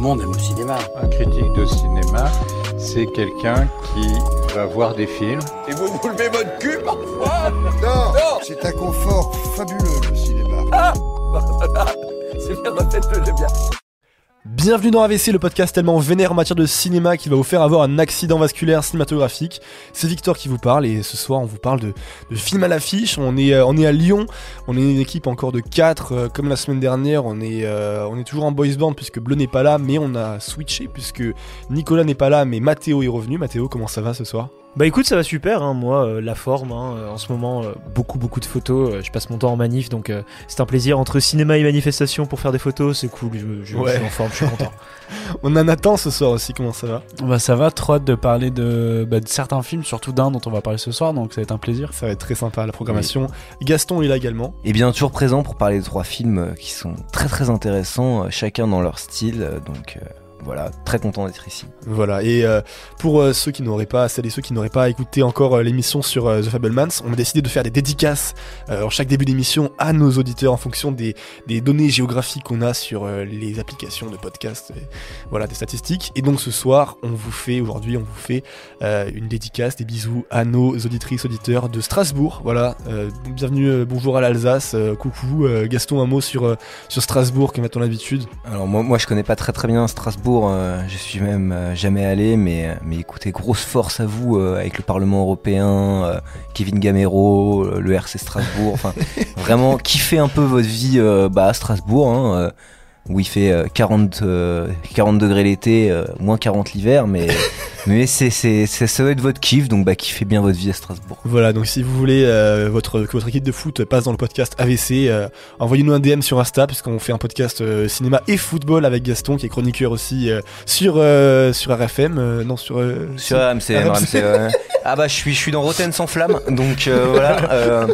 le monde aime le cinéma. Un critique de cinéma, c'est quelqu'un qui va voir des films. Et vous vous levez votre cul parfois Non, c'est un confort fabuleux le cinéma. Ah C'est bien, refaites-le bien. Bienvenue dans AVC, le podcast tellement vénère en matière de cinéma qui va vous faire avoir un accident vasculaire cinématographique. C'est Victor qui vous parle et ce soir on vous parle de, de films à l'affiche. On est, euh, on est à Lyon, on est une équipe encore de 4 comme la semaine dernière. On est, euh, on est toujours en boys band puisque Bleu n'est pas là, mais on a switché puisque Nicolas n'est pas là, mais Mathéo est revenu. Mathéo, comment ça va ce soir? Bah écoute, ça va super, hein. moi, euh, la forme, hein, euh, en ce moment, euh, beaucoup beaucoup de photos, euh, je passe mon temps en manif, donc euh, c'est un plaisir entre cinéma et manifestation pour faire des photos, c'est cool, je, je- Ouais. je suis en forme, je suis content. On a Nathan ce soir aussi, comment ça va? Bah ça va, trop hâte de parler de, bah, de certains films, surtout d'un dont on va parler ce soir, donc ça va être un plaisir. Ça va être très sympa la programmation. Gaston est là également. Et bien toujours présent pour parler de trois films qui sont très très intéressants, chacun dans leur style. Donc euh, voilà, très content d'être ici. Voilà, et euh, pour euh, ceux qui n'auraient pas, celles et ceux qui n'auraient pas écouté encore euh, l'émission sur The Fablemans, on a décidé de faire des dédicaces en chaque début d'émission à nos auditeurs en fonction des, des données géographiques qu'on a sur les applications de podcast, et, voilà, des statistiques. Et donc ce soir, on vous fait, aujourd'hui, on vous fait une dédicace, des bisous à nos auditrices, auditeurs de Strasbourg. Voilà, bienvenue, bonjour à l'Alsace, coucou. Gaston, un mot sur, sur Strasbourg, comme à ton habitude. Alors moi, moi je connais pas très très bien Strasbourg, euh, je suis même euh, jamais allé, mais, euh, mais écoutez, grosse force à vous avec le Parlement européen, Kevin Gamero, le RC Strasbourg, enfin vraiment kiffez un peu votre vie bah, à Strasbourg, hein, où il fait euh, 40, euh, 40 degrés l'été, moins 40 l'hiver, mais, mais c'est, ça doit être votre kiff, donc bah kiffez bien votre vie à Strasbourg. Voilà, donc si vous voulez euh, votre, que votre équipe de foot passe dans le podcast AVC, euh, envoyez-nous un DM sur Insta, puisqu'on fait un podcast euh, cinéma et football avec Gaston, qui est chroniqueur aussi sur, sur RFM, non sur... Sur RMC. Ah bah je suis, je suis dans Rotten sans flamme, donc voilà.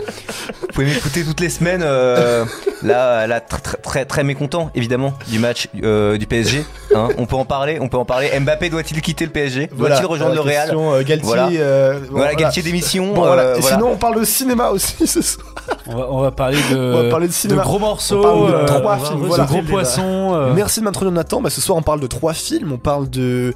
vous pouvez m'écouter toutes les semaines. euh, là, là très, très, très, très mécontent évidemment du match euh, du PSG. hein. on peut en parler, on peut en parler. Mbappé doit-il quitter le PSG voilà, Doit-il rejoindre la le Real euh, Galtier, Voilà. euh, bon, Voilà, Galtier d'émission. Bon, voilà. euh, sinon, on parle de cinéma aussi ce soir. On va, on va parler de, On va parler de de cinéma. gros morceaux, On parle de euh, trois films, reposer voilà. de gros poissons. euh, Merci de m'introduire Nathan. Bah, ce soir, on parle de trois films. On parle de,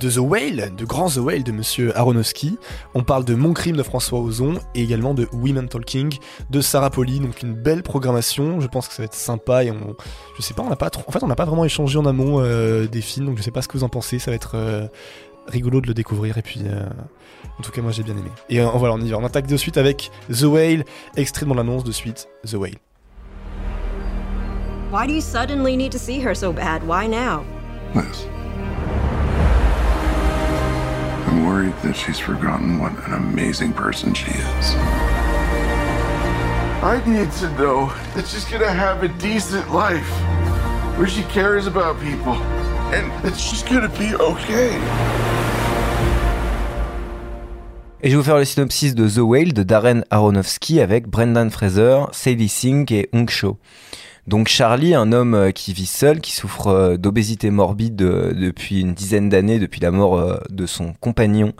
de The Whale, de Grand The Whale de Monsieur Aronofsky. On parle de Mon Crime de François Ozon et également de Women Talking de Sarah Poli. Donc une belle programmation. Je pense que ça va être sympa et on, je sais pas, on n'a pas trop, en fait, on n'a pas vraiment échangé en amont euh, des films. Donc je sais pas ce que vous en pensez. Ça va être euh, rigolo de le découvrir et puis. euh, en tout cas, moi j'ai bien aimé. Et euh, voilà, on y va. On attaque de suite avec The Whale, extrait de l'annonce de suite, The Whale. Why do you suddenly need to see her so bad? Why now? Liz. I'm worried that she's forgotten what an amazing person she is. I need to know that she's gonna have a decent life where she cares about people and that she's gonna be okay. Et je vais vous faire le synopsis de The Whale de Darren Aronofsky avec Brendan Fraser, Sadie Sink et Hong Cho. Donc Charlie, un homme euh, qui vit seul, qui souffre euh, d'obésité morbide euh, depuis une dizaine d'années, depuis la mort de son compagnon,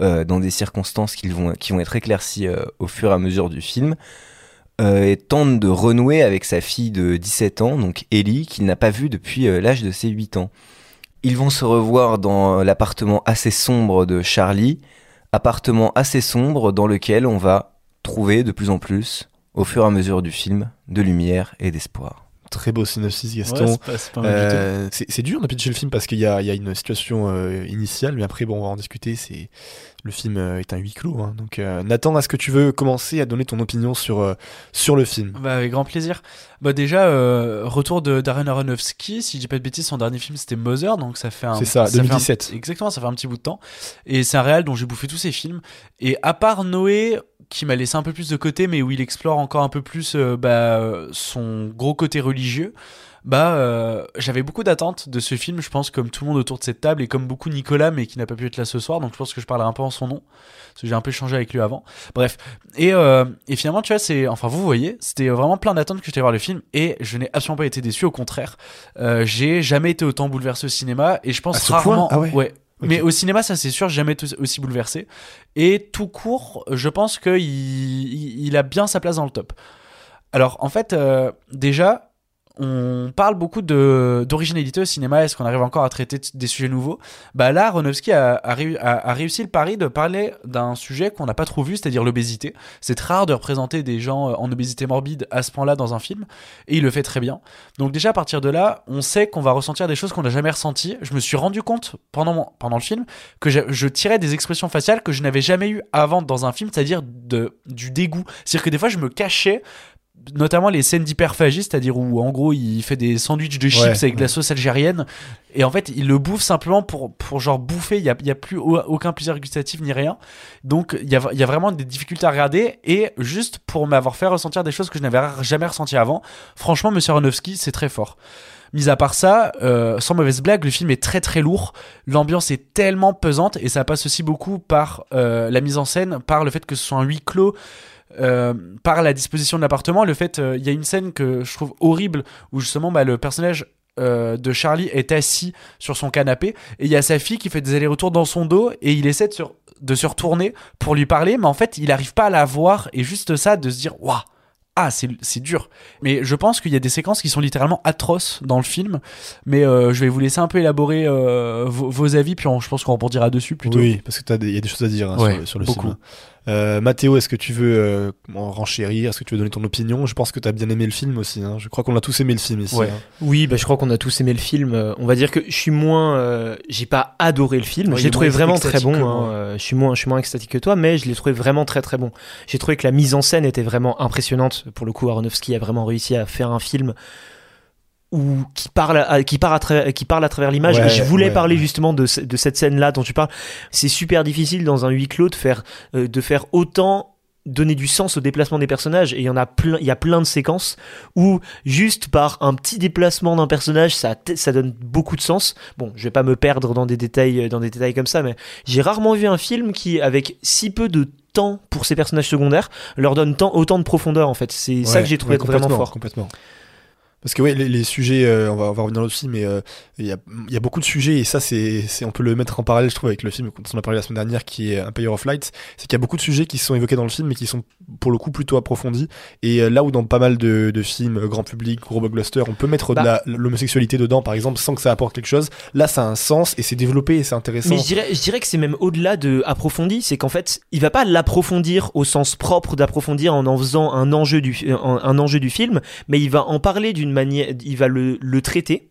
dans des circonstances qui vont, qui vont être éclaircies au fur et à mesure du film, euh, et tente de renouer avec sa fille de 17 ans, donc Ellie, qu'il n'a pas vue depuis euh, l'âge de ses 8 ans. Ils vont se revoir dans l'appartement assez sombre de Charlie, appartement assez sombre dans lequel on va trouver de plus en plus, au fur et à mesure du film, de lumière et d'espoir. Très beau synopsis, Gaston. c'est. Euh, c'est dur de pitcher le film parce qu'il y a, il y a une situation euh, initiale, mais après, bon, on va en discuter. C'est le film euh, est un huis clos. hein. Donc, euh, Nathan, est-ce que tu veux commencer à donner ton opinion sur euh, sur le film? Bah, avec grand plaisir. Bah déjà, euh, retour de Darren Aronofsky, si je dis pas de bêtises, son dernier film c'était Mother, donc ça fait un... C'est ça, fait un- 2017. exactement, ça fait un petit bout de temps. Et c'est un réal dont j'ai bouffé tous ses films. Et à part Noé, qui m'a laissé un peu plus de côté, mais où il explore encore un peu plus euh, bah, son gros côté religieux, bah euh, j'avais beaucoup d'attentes de ce film, je pense, comme tout le monde autour de cette table, et comme beaucoup Nicolas, mais qui n'a pas pu être là ce soir, donc je pense que je parlerai un peu en son nom, parce que j'ai un peu échangé avec lui avant. Bref, et, euh, et finalement, tu vois, c'est, enfin, vous voyez, c'était vraiment plein d'attentes que j'étais voir le film, et je n'ai absolument pas été déçu, au contraire, j'ai jamais été autant bouleversé au cinéma, et je pense rarement, Ah ouais Mais au cinéma, ça c'est sûr, jamais aussi bouleversé. Et tout court, je pense qu'il il, il a bien sa place dans le top. Alors en fait, euh, déjà, on parle beaucoup d'originalité au cinéma. Est-ce qu'on arrive encore à traiter des sujets nouveaux? Bah là, Aronofsky a, a, réu- a- a réussi le pari de parler d'un sujet qu'on n'a pas trop vu, c'est-à-dire l'obésité. C'est très rare de représenter des gens euh, en obésité morbide à ce point-là dans un film, et il le fait très bien. Donc déjà à partir de là, on sait qu'on va ressentir des choses qu'on n'a jamais ressenties. Je me suis rendu compte pendant le film que je, je tirais des expressions faciales que je n'avais jamais eues avant dans un film, c'est-à-dire du dégoût. C'est-à-dire que des fois je me cachais notamment les scènes d'hyperphagie, c'est-à-dire où en gros il fait des sandwichs de chips Ouais, avec de la sauce algérienne et en fait il le bouffe simplement pour, pour genre bouffer, il y a, y a plus au- aucun plaisir gustatif ni rien. Donc il y a, il y a vraiment des difficultés à regarder et juste pour m'avoir fait ressentir des choses que je n'avais jamais ressenties avant, franchement Monsieur Aronofsky c'est très fort. Mis à part ça, euh, sans mauvaise blague, le film est très très lourd. L'ambiance est tellement pesante et ça passe aussi beaucoup par euh, la mise en scène, par le fait que ce soit un huis clos, euh, par la disposition de l'appartement. Le fait, euh, il y a une scène que je trouve horrible où justement bah, le personnage euh, de Charlie est assis sur son canapé et il y a sa fille qui fait des allers-retours dans son dos et il essaie de se, de se retourner pour lui parler, mais en fait il n'arrive pas à la voir et juste ça de se dire waouh. Ah, c'est c'est dur. Mais je pense qu'il y a des séquences qui sont littéralement atroces dans le film. Mais euh, je vais vous laisser un peu élaborer euh, vos, vos avis, puis on- je pense qu'on rebondira dessus plutôt. Oui, parce que t'as des- il y a des choses à dire hein, Ouais, sur, sur le beaucoup. cinéma. Euh, Mathéo, est-ce que tu veux euh, en renchérir? Est-ce que tu veux donner ton opinion? Je pense que t'as bien aimé le film aussi. hein. Je crois qu'on a tous aimé le film ici. Ouais. hein. Oui, bah, je crois qu'on a tous aimé le film. Euh, On va dire que je suis moins. euh, j'ai pas adoré le film. Ouais, je l'ai trouvé vraiment très bon. hein. Euh, Je suis moins, je suis moins extatique que toi, mais je l'ai trouvé vraiment très très bon. J'ai trouvé que la mise en scène était vraiment impressionnante. Pour le coup, Aronofsky a vraiment réussi à faire un film où qui parle à, qui part à travers qui parle à travers l'image. Ouais, je voulais ouais, parler justement de, de cette scène là dont tu parles. C'est super difficile dans un huis clos de faire euh, de faire autant donner du sens au déplacement des personnages et il y en a plein il y a plein de séquences où juste par un petit déplacement d'un personnage ça ça donne beaucoup de sens bon je vais pas me perdre dans des détails dans des détails comme ça mais j'ai rarement vu un film qui avec si peu de temps pour ses personnages secondaires leur donne tant, autant de profondeur en fait c'est ça que j'ai trouvé vraiment complètement, fort Complètement. Parce que ouais, les, les sujets, euh, on, va, on va revenir là-dessus, mais euh, il y, a, il y a beaucoup de sujets et ça, c'est, on peut le mettre en parallèle, je trouve, avec le film dont on a parlé la semaine dernière, qui est Empire of Light. C'est qu'il y a beaucoup de sujets qui sont évoqués dans le film, mais qui sont pour le coup plutôt approfondis. Et euh, là où dans pas mal de, de films grand public, gros blockbuster, on peut mettre Bah. de l'homosexualité dedans, par exemple, sans que ça apporte quelque chose. Là, ça a un sens et c'est développé et c'est intéressant. Mais je dirais, je dirais que c'est même au-delà de approfondi, c'est qu'en fait, il va pas l'approfondir au sens propre d'approfondir en en faisant un enjeu du, un, un enjeu du film, mais il va en parler d'une manière, il va le, le traiter.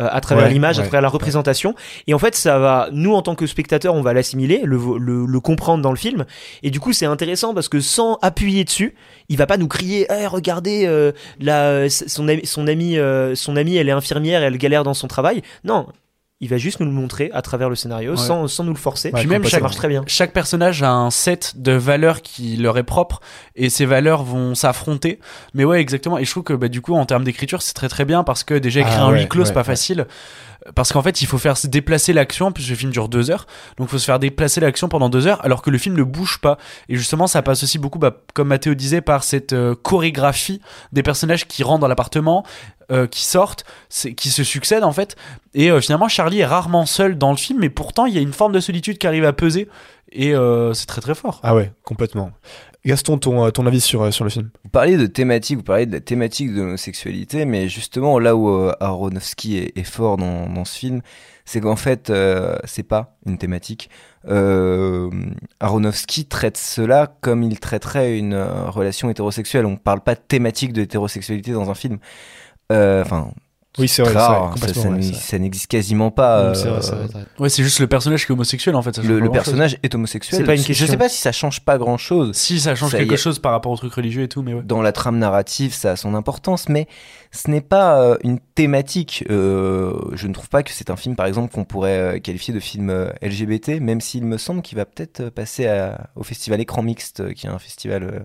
euh, à travers Ouais, l'image, à travers la représentation, et en fait, ça va, nous en tant que spectateurs, on va l'assimiler, le, le, le comprendre dans le film, et du coup, c'est intéressant parce que sans appuyer dessus, il va pas nous crier, Eh, regardez, euh, la, son ami, son ami, euh, son amie, elle est infirmière, elle galère dans son travail. Non, il va juste nous le montrer à travers le scénario, Ouais. sans, sans nous le forcer. Ouais, Puis même ça chaque, marche très bien. chaque personnage a un set de valeurs qui leur est propre et ces valeurs vont s'affronter. Mais ouais, exactement. Et je trouve que bah, du coup, en termes d'écriture, c'est très très bien parce que déjà écrire Ah un ouais, huis clos, c'est pas ouais. facile. Parce qu'en fait, il faut faire se déplacer l'action, puisque le film dure deux heures. Donc, il faut se faire déplacer l'action pendant deux heures, alors que le film ne bouge pas. Et justement, ça passe aussi beaucoup, bah, comme Mathéo disait, par cette euh, chorégraphie des personnages qui rentrent dans l'appartement, euh, qui sortent, qui se succèdent en fait. Et euh, finalement, Charlie est rarement seul dans le film, mais pourtant, il y a une forme de solitude qui arrive à peser. Et euh, c'est très très fort. Ah ouais, complètement. Gaston, ton, ton avis sur, sur le film? Vous parliez de thématique, vous parliez de la thématique de l'homosexualité, mais justement là où euh, Aronofsky est, est fort dans, dans ce film, c'est qu'en fait, euh, c'est pas une thématique. Euh, Aronofsky traite cela comme il traiterait une relation hétérosexuelle. On parle pas de thématique de l'hétérosexualité dans un film. Euh, Enfin, Oui, c'est vrai, rare, ça- complètement, ça, ouais, n'existe quasiment pas. C'est euh, c'est. Ouais, c'est juste le personnage qui est homosexuel en fait. ça le, personnage est homosexuel. C'est pas une Je question. sais pas si ça change pas grand chose. Si, ça change quelque est. chose par rapport au truc religieux et tout, mais ouais. dans la trame narrative, ça a son importance, mais ce n'est pas euh, une thématique. Euh, je ne trouve pas que c'est un film, par exemple, qu'on pourrait euh, qualifier de film euh, LGBT, même s'il me semble qu'il va peut-être passer à- au festival Écran Mixte, qui est un festival euh,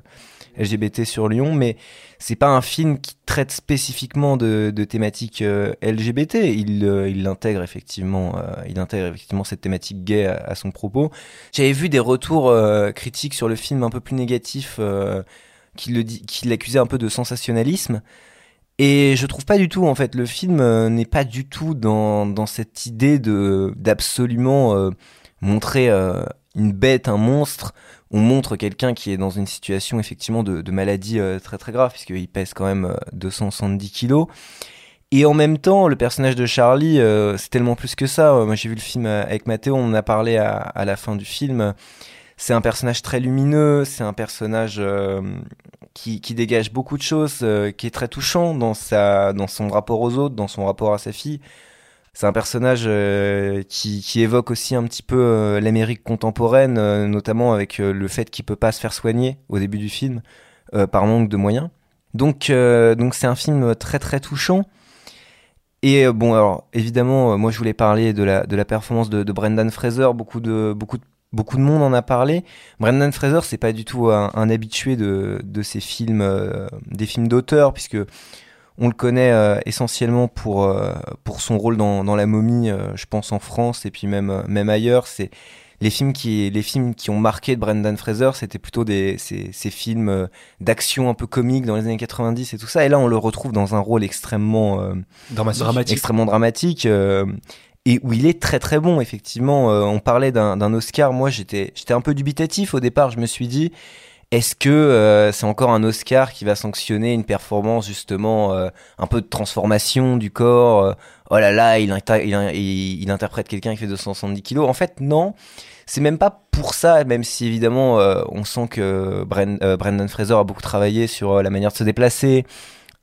LGBT sur Lyon, mais c'est pas un film qui traite spécifiquement de, thématiques euh, LGBT. Il, euh, il intègre effectivement, euh, il intègre effectivement cette thématique gay à, son propos. J'avais vu des retours critiques sur le film un peu plus négatifs. qui qui l'accusait un peu de sensationnalisme. Et je trouve pas du tout, en fait, le film n'est pas du tout dans, dans cette idée d'absolument montrer une bête, un monstre, on montre quelqu'un qui est dans une situation effectivement de, maladie euh, très très grave, puisqu'il pèse quand même euh, 270 kilos. Et en même temps, le personnage de Charlie, euh, c'est tellement plus que ça. Euh, Moi, j'ai vu le film euh, avec Mathéo, on en a parlé à, la fin du film. C'est un personnage très lumineux, c'est un personnage euh, qui, dégage beaucoup de choses, euh, qui est très touchant dans, sa, dans son rapport aux autres, dans son rapport à sa fille. C'est un personnage euh, qui, évoque aussi un petit peu euh, l'Amérique contemporaine, euh, notamment avec le fait qu'il peut pas se faire soigner au début du film par manque de moyens. Donc, donc c'est un film très très touchant. Et bon, alors évidemment, moi je voulais parler de la, de la performance de, Brendan Fraser. Beaucoup de, beaucoup, beaucoup de monde en a parlé. Brendan Fraser, c'est pas du tout un, un habitué de, de ces films, des films d'auteur, puisque on le connaît euh, essentiellement pour, euh, pour son rôle dans, dans La Momie, euh, je pense en France et puis même, euh, même ailleurs. C'est les films qui, les films qui ont marqué de Brendan Fraser, c'était plutôt des, ces, ces films euh, d'action un peu comiques dans les années 90 et tout ça. Et là, on le retrouve dans un rôle extrêmement euh, Dramatique. extrêmement dramatique euh, et où il est très très bon effectivement euh, on parlait d'un d'un Oscar moi j'étais j'étais un peu dubitatif au départ je me suis dit est-ce que euh, c'est encore un Oscar qui va sanctionner une performance justement euh, un peu de transformation du corps euh, oh là là il, il, il- interprète quelqu'un qui fait 270 kilos en fait non c'est même pas pour ça même si évidemment on sent que Bren- Brendan Fraser a beaucoup travaillé sur la manière de se déplacer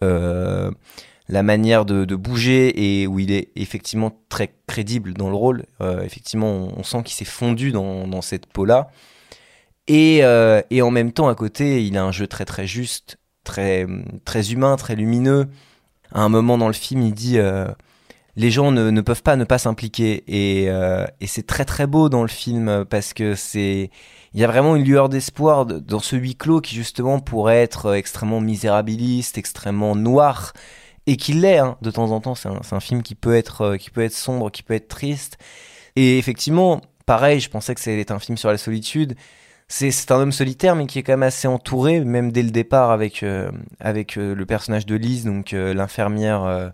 la manière de, bouger et où il est effectivement très crédible dans le rôle. Effectivement, on, sent qu'il s'est fondu dans cette peau-là. Et, euh, et en même temps, à côté, il a un jeu très très juste, très, très humain, très lumineux. À un moment dans le film, il dit euh, les gens ne, ne peuvent pas ne pas s'impliquer. Et, euh, et c'est très très beau dans le film parce que c'est il y a vraiment une lueur d'espoir de- dans ce huis clos qui justement pourrait être extrêmement misérabiliste, extrêmement noir et qui l'est hein, de temps en temps. C'est un, un film qui peut être qui peut être sombre, qui peut être triste. Et effectivement, pareil, je pensais que c'était un film sur la solitude. C'est un homme solitaire, mais qui est quand même assez entouré, même dès le départ avec euh, avec euh, le personnage de Lise, donc euh, l'infirmière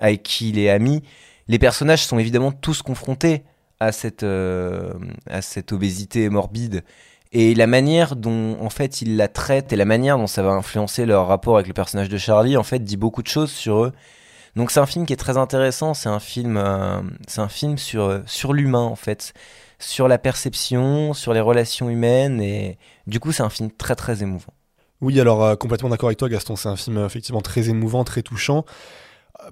avec qui il est ami. Les personnages sont évidemment tous confrontés à cette à cette obésité morbide et la manière dont en fait ils la traitent et la manière dont ça va influencer leur rapport avec le personnage de Charlie en fait dit beaucoup de choses sur eux. Donc c'est un film qui est très intéressant, c'est un film c'est un film sur sur l'humain en fait, sur la perception, sur les relations humaines et du coup c'est un film très très émouvant. Oui, alors euh, complètement d'accord avec toi, Gaston. C'est un film euh, effectivement très émouvant, très touchant.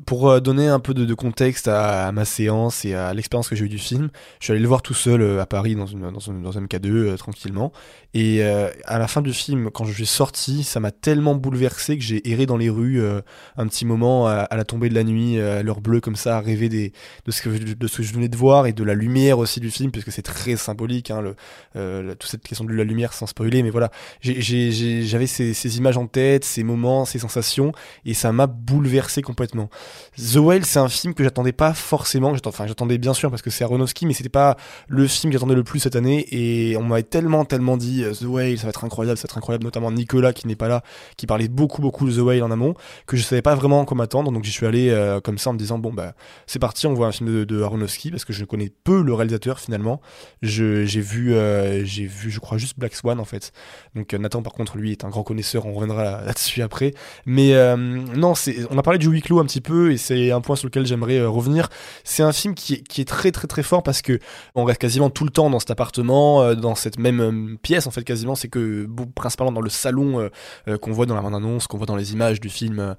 Pour euh, donner un peu de, contexte à, ma séance et à l'expérience que j'ai eue du film, je suis allé le voir tout seul à Paris dans, dans, un MK2 euh, tranquillement. Et euh, à la fin du film, quand je suis sorti, ça m'a tellement bouleversé que j'ai erré dans les rues euh, un petit moment à, la tombée de la nuit, euh, à l'heure bleue comme ça, à rêver des, de, ce que, je venais de voir et de la lumière aussi du film, puisque c'est très symbolique, hein, le, euh, toute cette question de la lumière sans spoiler, mais voilà, j'avais ces, ces images en tête, ces moments, ces sensations, et ça m'a bouleversé complètement. The Whale, c'est un film que j'attendais pas forcément, enfin j'attendais bien sûr parce que c'est Aronofsky, mais c'était pas le film que j'attendais le plus cette année, et on m'avait tellement, tellement dit The Whale, ça va être incroyable, ça va être incroyable, notamment Nicolas qui n'est pas là, qui parlait beaucoup, beaucoup de The Whale en amont, que je savais pas vraiment comment m'attendre, donc j'y suis allé euh, comme ça en me disant, bon bah c'est parti, on voit un film de, de Aronofsky, parce que je connais peu le réalisateur finalement, j'ai vu, euh, j'ai vu, je crois juste Black Swan en fait. Donc euh, Nathan par contre lui est un grand connaisseur, on reviendra là- là-dessus après. Mais euh, non, c'est, on a parlé du huis clos un petit peu et c'est un point sur lequel j'aimerais euh, revenir. C'est un film qui est, qui est très très très fort parce que on reste quasiment tout le temps dans cet appartement, euh, dans cette même euh, en fait quasiment. C'est que principalement dans le salon euh, euh, qu'on voit dans la bande-annonce, qu'on voit dans les images du film, euh,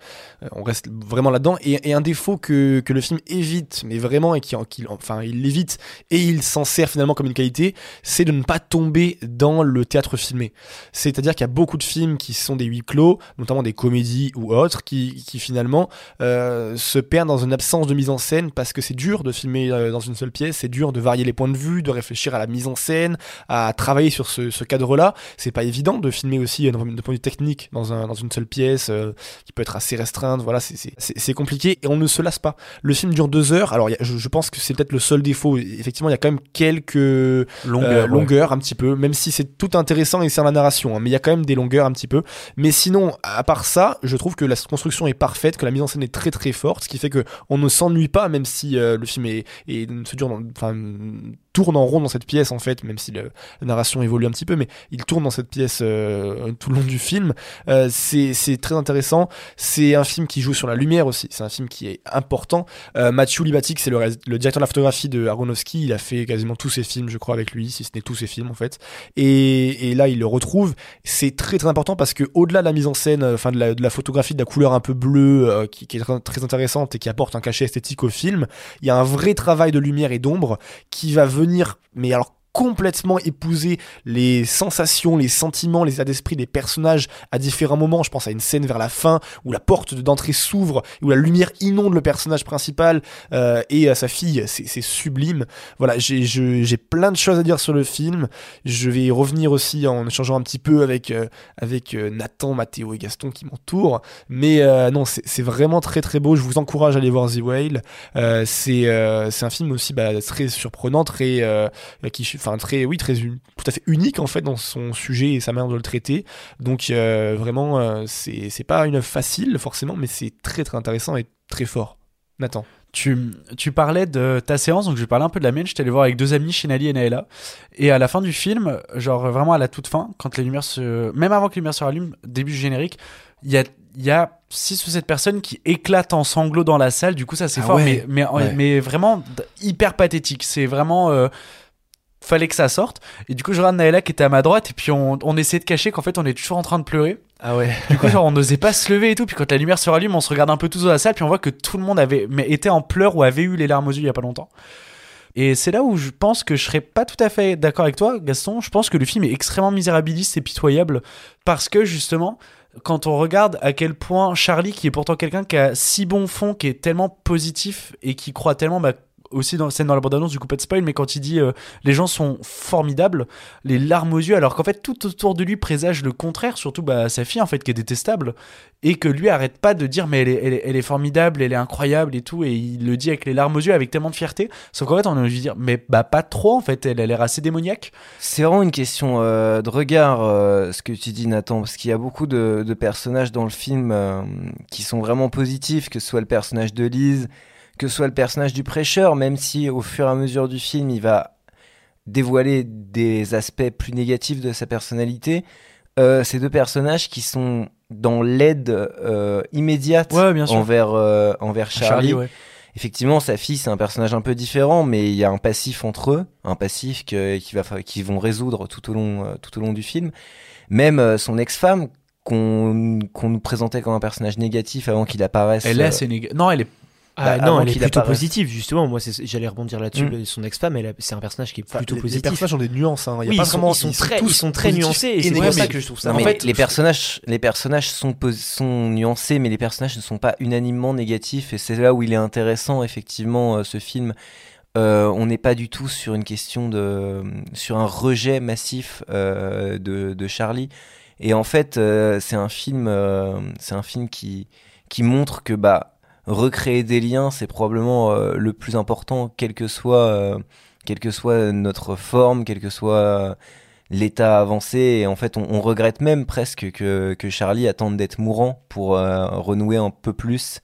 on reste vraiment là-dedans. Et, un défaut que, que le film évite, mais vraiment et qui, enfin il l'évite et il s'en sert finalement comme une qualité, c'est de ne pas tomber dans le théâtre filmé. C'est-à-dire qu'il y a beaucoup de films qui sont des huis clos, notamment des comédies ou autres, qui, finalement se perdent dans une absence de mise en scène parce que c'est dur de filmer dans une seule pièce, c'est dur de varier les points de vue, de réfléchir à la mise en scène, à travailler sur ce, ce cadre-là. C'est pas évident de filmer aussi euh, d'un point de vue technique dans, un, dans une seule pièce euh, qui peut être assez restreinte. Voilà, c'est- compliqué et on ne se lasse pas. Le film dure deux heures. Alors, a- je, je pense que c'est peut-être le seul défaut. Effectivement, il y a quand même quelques euh, ouais. longueur un petit peu, même si c'est tout intéressant et c'est la narration, hein, mais il y a quand même des longueurs un petit peu. Mais sinon, à part ça, je trouve que la construction est parfaite, que la mise en scène est très très forte, ce qui fait que on ne s'ennuie pas, même si euh, le film est, est se dure dans, tourne en rond dans cette pièce en fait, même si la narration évolue un petit peu, mais il tourne dans cette pièce euh, tout le long du film. Euh, c'est très intéressant. C'est un film qui joue sur la lumière aussi. C'est un film qui est important. Euh, Mathieu Libatic, c'est le, directeur de la photographie de Aronofsky. Il a fait quasiment tous ses films, je crois, avec lui, si ce n'est tous ses films en fait. Et, là, il le retrouve. C'est très très important parce que au-delà de la mise en scène, euh, enfin de la, photographie, de la couleur un peu bleue, qui, qui est très, très intéressante et qui apporte un cachet esthétique au film, il y a un vrai travail de lumière et d'ombre qui va venir, mais alors complètement épouser les sensations, les sentiments, les états d'esprit des personnages à différents moments. Je pense à une scène vers la fin où la porte d'entrée s'ouvre, où la lumière inonde le personnage principal euh, et à sa fille. C'est sublime. Voilà, j'ai plein de choses à dire sur le film. Je vais y revenir aussi en échangeant un petit peu avec, euh, avec euh, Nathan, Mathéo et Gaston qui m'entourent. Mais non, c'est vraiment très très beau. Je vous encourage à aller voir The Whale. C'est un film aussi bah, très surprenant, très euh, qui enfin très oui très un- tout à fait unique en fait dans son sujet et sa manière de le traiter. Donc euh, vraiment euh, c'est pas une œuvre facile forcément, mais c'est très très intéressant et très fort. Nathan. Tu, tu parlais de ta séance, donc je vais parler un peu de la mienne. J'étais allé voir avec deux amis, Shinali et Naëla. Et à la fin du film, genre vraiment à la toute fin, quand les lumières se. Même avant que les lumières se rallument, début du générique, il y a, il y a 6 ou 7 personnes qui éclatent en sanglots dans la salle. Du coup, ça c'est Ah fort, ouais. mais, mais, Ouais. mais vraiment hyper pathétique. C'est vraiment. euh, fallait que ça sorte. Et du coup, je regarde Naëla qui était à ma droite, et puis on, on essayait de cacher qu'en fait on est toujours en train de pleurer. Ah ouais. Du coup, genre, on n'osait pas se lever et tout. Puis quand la lumière se rallume, on se regarde un peu tous dans la salle. Puis on voit que tout le monde avait, mais était en pleurs ou avait eu les larmes aux yeux il y a pas longtemps. Et c'est là où je pense que je serais pas tout à fait d'accord avec toi, Gaston. Je pense que le film est extrêmement misérabiliste et pitoyable parce que justement, quand on regarde à quel point Charlie, qui est pourtant quelqu'un qui a si bon fond, qui est tellement positif et qui croit tellement, bah, aussi dans scène dans la bande-annonce du coup pas de spoil mais quand il dit euh, les gens sont formidables les larmes aux yeux alors qu'en fait tout autour de lui présage le contraire surtout bah, sa fille en fait qui est détestable et que lui arrête pas de dire mais elle est, elle est, formidable elle est incroyable et tout et il le dit avec les larmes aux yeux avec tellement de fierté sauf qu'en fait on a envie de dire mais bah pas trop en fait elle a l'air assez démoniaque. C'est vraiment une question euh, de regard, euh, ce que tu dis, Nathan, parce qu'il y a beaucoup de, de personnages dans le film qui sont vraiment positifs, que ce soit le personnage de Lise, que ce soit le personnage du prêcheur, même si au fur et à mesure du film, il va dévoiler des aspects plus négatifs de sa personnalité. Euh, ces deux personnages qui sont dans l'aide euh, immédiate Ouais, bien sûr. envers, euh, envers Charlie. ouais. Effectivement, sa fille, c'est un personnage un peu différent, mais il y a un passif entre eux, un passif qu'ils vont résoudre tout au long, tout au long du film. Même son ex-femme, qu'on nous présentait comme un personnage négatif avant qu'il apparaisse. elle est assez négative non elle est Ah Bah, non, avant elle est plutôt positive, justement. Moi, j'allais rebondir là-dessus. Mm. Son ex-femme, c'est un personnage qui est Enfin, plutôt les, les positif. personnages ont des nuances. Hein. Il y a Oui, pas ils sont, vraiment- ils sont sont très, tous ils sont très nuancés et et c'est pour ça que je trouve ça. Non, en mais fait, les personnages, les personnages sont, sont nuancés, mais les personnages ne sont pas unanimement négatifs, et c'est là où il est intéressant, effectivement, euh, ce film. Euh, on n'est pas du tout sur une question de, sur un rejet massif euh, de, de Charlie. Et en fait, euh, c'est un film, euh, c'est un film qui, qui montre que bah recréer des liens, c'est probablement euh, le plus important, quel que soit, euh, quelle que soit notre forme, quel que soit euh, l'état avancé. Et en fait, on, regrette même presque que, Charlie attende d'être mourant pour renouer un peu plus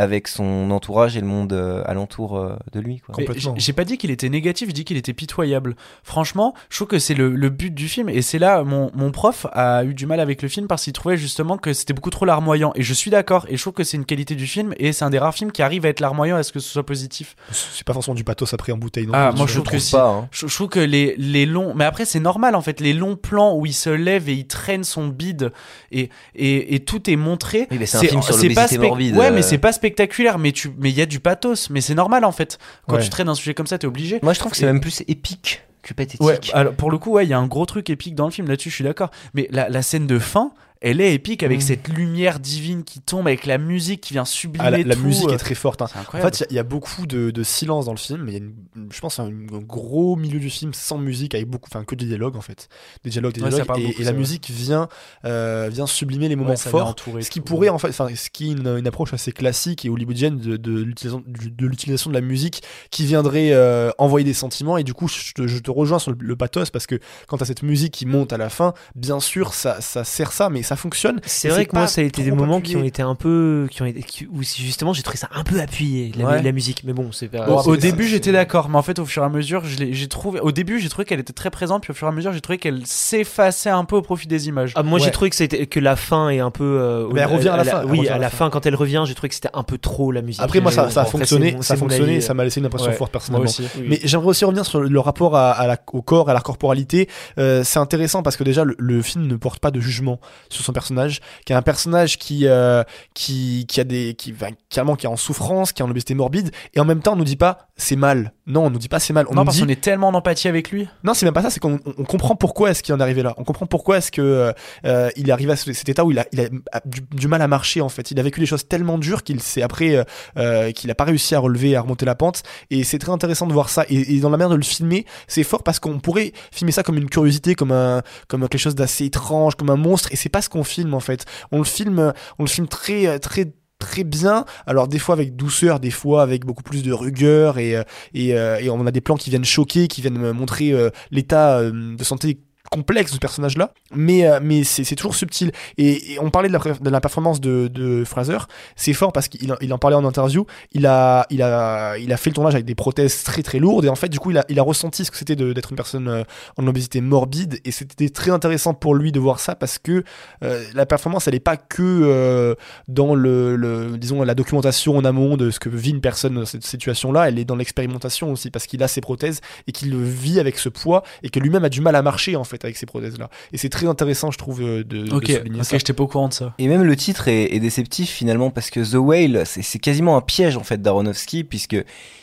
avec son entourage et le monde euh, alentour euh, de lui. Quoi. J'ai pas dit qu'il était négatif, j'ai dit qu'il était pitoyable. Franchement, je trouve que c'est le, le but du film. Et c'est là, mon, mon prof a eu du mal avec le film parce qu'il trouvait justement que c'était beaucoup trop larmoyant. Et je suis d'accord. Et je trouve que c'est une qualité du film. Et c'est un des rares films qui arrive à être larmoyant à ce que ce soit positif. C'est pas forcément du pathos après en bouteille. Non Ah, moi, je je trouve que si. pas. hein. Je, je trouve que les, les longs. Mais après, c'est normal en fait. Les longs plans où il se lève et il traîne son bide et, et, et tout est montré. Oui, mais c'est un film sur pas morbide, Ouais, euh. mais c'est pas spectaculaire. Mais tu, mais il y a du pathos. Mais c'est normal en fait. Quand Ouais. tu traînes un sujet comme ça, t'es obligé. Moi, je trouve que c'est même plus épique que pathétique. Ouais, alors pour le coup, ouais, il y a un gros truc épique dans le film là-dessus, je suis d'accord. Mais la, la scène de fin, elle est épique avec Mm. cette lumière divine qui tombe, avec la musique qui vient sublimer Ah, la, la tout, musique euh, est très forte. hein. En fait, il y a- il y, a beaucoup de, de silence dans le film. mais il y a une- je pense un, un gros milieu du film sans musique, avec beaucoup, enfin que des dialogues en fait, des dialogues, des Ouais, dialogues, et, beaucoup, et ça, la musique vient, euh, vient sublimer les moments Ouais, forts. Ce qui tout. pourrait en fait, enfin, ce qui est une, une approche assez classique et hollywoodienne de, de l'utilisation de la musique qui viendrait euh, envoyer des sentiments. Et du coup, je te, je te rejoins sur le, le pathos parce que quand t'as cette musique qui monte à la fin, bien sûr, ça, ça sert ça, mais ça fonctionne. C'est vrai que moi, ça a été des moments appuyé. qui ont été un peu, qui ont été, qui- où justement j'ai trouvé ça un peu appuyé la, Ouais. la musique. Mais bon, c'est pas. Bon, Au, début, j'étais d'accord, mais en fait, au fur et à mesure, j'ai trouvé. Au début, j'ai trouvé qu'elle était très présente, puis au fur et à mesure, j'ai trouvé qu'elle s'effaçait un peu au profit des images. Ah, moi j'ai trouvé que c'était que la fin est un peu. euh, Mais elle revient à la fin, Oui, à la fin quand elle revient, j'ai trouvé que c'était un peu trop la musique. Après, moi, ça, a fonctionné, ça a fonctionné, ça m'a laissé une impression forte personnellement. Mais j'aimerais aussi revenir sur le, rapport à, à la- au corps à la corporalité. Euh, c'est intéressant parce que déjà le, le film ne porte pas de jugement sur son personnage, qui est un personnage qui euh, qui, qui a des qui va clairement qui est en souffrance, qui est en obésité morbide, et en même temps on nous dit pas c'est mal. Non, on nous dit pas c'est mal. On non, nous parce dit qu'on est tellement en empathie avec lui. non, c'est même pas ça, c'est qu'on on- comprend pourquoi est-ce qu'il en est arrivé là. On comprend pourquoi est-ce que euh, euh, il est arrivé à ce- cet état où il a, il a du, du mal à marcher en fait. Il a vécu des choses tellement dures qu'il s'est après euh, qu'il a pas réussi à relever, à remonter la pente. Et c'est très intéressant de voir ça. Et, et dans la manière de le filmer, c'est fort parce qu'on pourrait filmer ça comme une curiosité, comme un comme quelque chose d'assez étrange, comme un monstre. Et c'est pas ce qu'on filme en fait. On le filme, on le filme très très très bien alors des fois avec douceur des fois avec beaucoup plus de rigueur et euh, et, euh, on a des plans qui viennent choquer, qui viennent montrer euh, l'état euh, de santé complexe ce personnage là mais euh, mais c'est toujours subtil. Et, et on parlait de la, de la performance de, de Fraser. C'est fort parce qu'il il en parlait en interview. Il a il a il a fait le tournage avec des prothèses très très lourdes. Et en fait du coup il a, il a ressenti ce que c'était d'être une personne euh, en obésité morbide. Et c'était très intéressant pour lui de voir ça parce que euh, la performance elle est pas que euh, dans le, le- disons la documentation en amont de ce que vit une personne dans cette situation là elle est dans l'expérimentation aussi parce qu'il a ses prothèses et qu'il vit avec ce poids et que lui-même a du mal à marcher en fait avec ces prothèses là et c'est très intéressant je trouve euh, de, de Ok, souligner ok, ça j'étais pas au courant de ça. Et même le titre est, est déceptif finalement parce que The Whale, c'est c'est quasiment un piège en fait d'Aronofsky puisque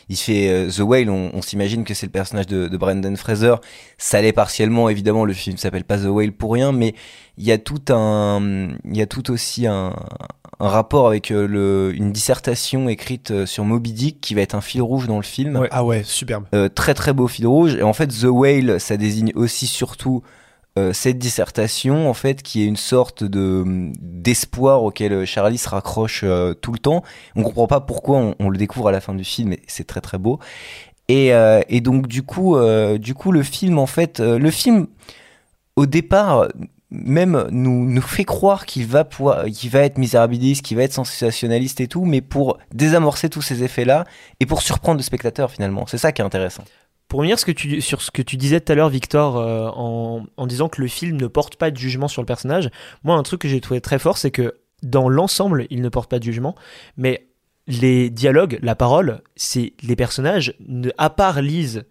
il fait euh, The Whale, on, on s'imagine que c'est le personnage de, de Brendan Fraser. Ça l'est partiellement évidemment, le film s'appelle pas The Whale pour rien, mais il y a tout un, il y a tout aussi un, un rapport avec euh, le, une dissertation écrite euh, sur Moby Dick qui va être un fil rouge dans le film. Ouais. ah ouais superbe Euh, très très beau fil rouge. Et en fait, The Whale, ça désigne aussi surtout cette dissertation, en fait, qui est une sorte de d'espoir auquel Charlie se raccroche tout le temps. On comprend pas pourquoi, on, on le découvre à la fin du film, mais c'est très très beau. Et, et donc du coup, du coup, le film, en fait, le film, au départ, même nous, nous fait croire qu'il va va être misérabiliste, qu'il va être sensationnaliste et tout, mais pour désamorcer tous ces effets-là et pour surprendre le spectateur finalement. C'est ça qui est intéressant. Pour revenir sur ce que tu disais tout à l'heure, Victor, euh, en, disant que le film ne porte pas de jugement sur le personnage, moi, un truc que j'ai trouvé très fort, c'est que dans l'ensemble, il ne porte pas de jugement, mais les dialogues, la parole, c'est les personnages, à part Lise,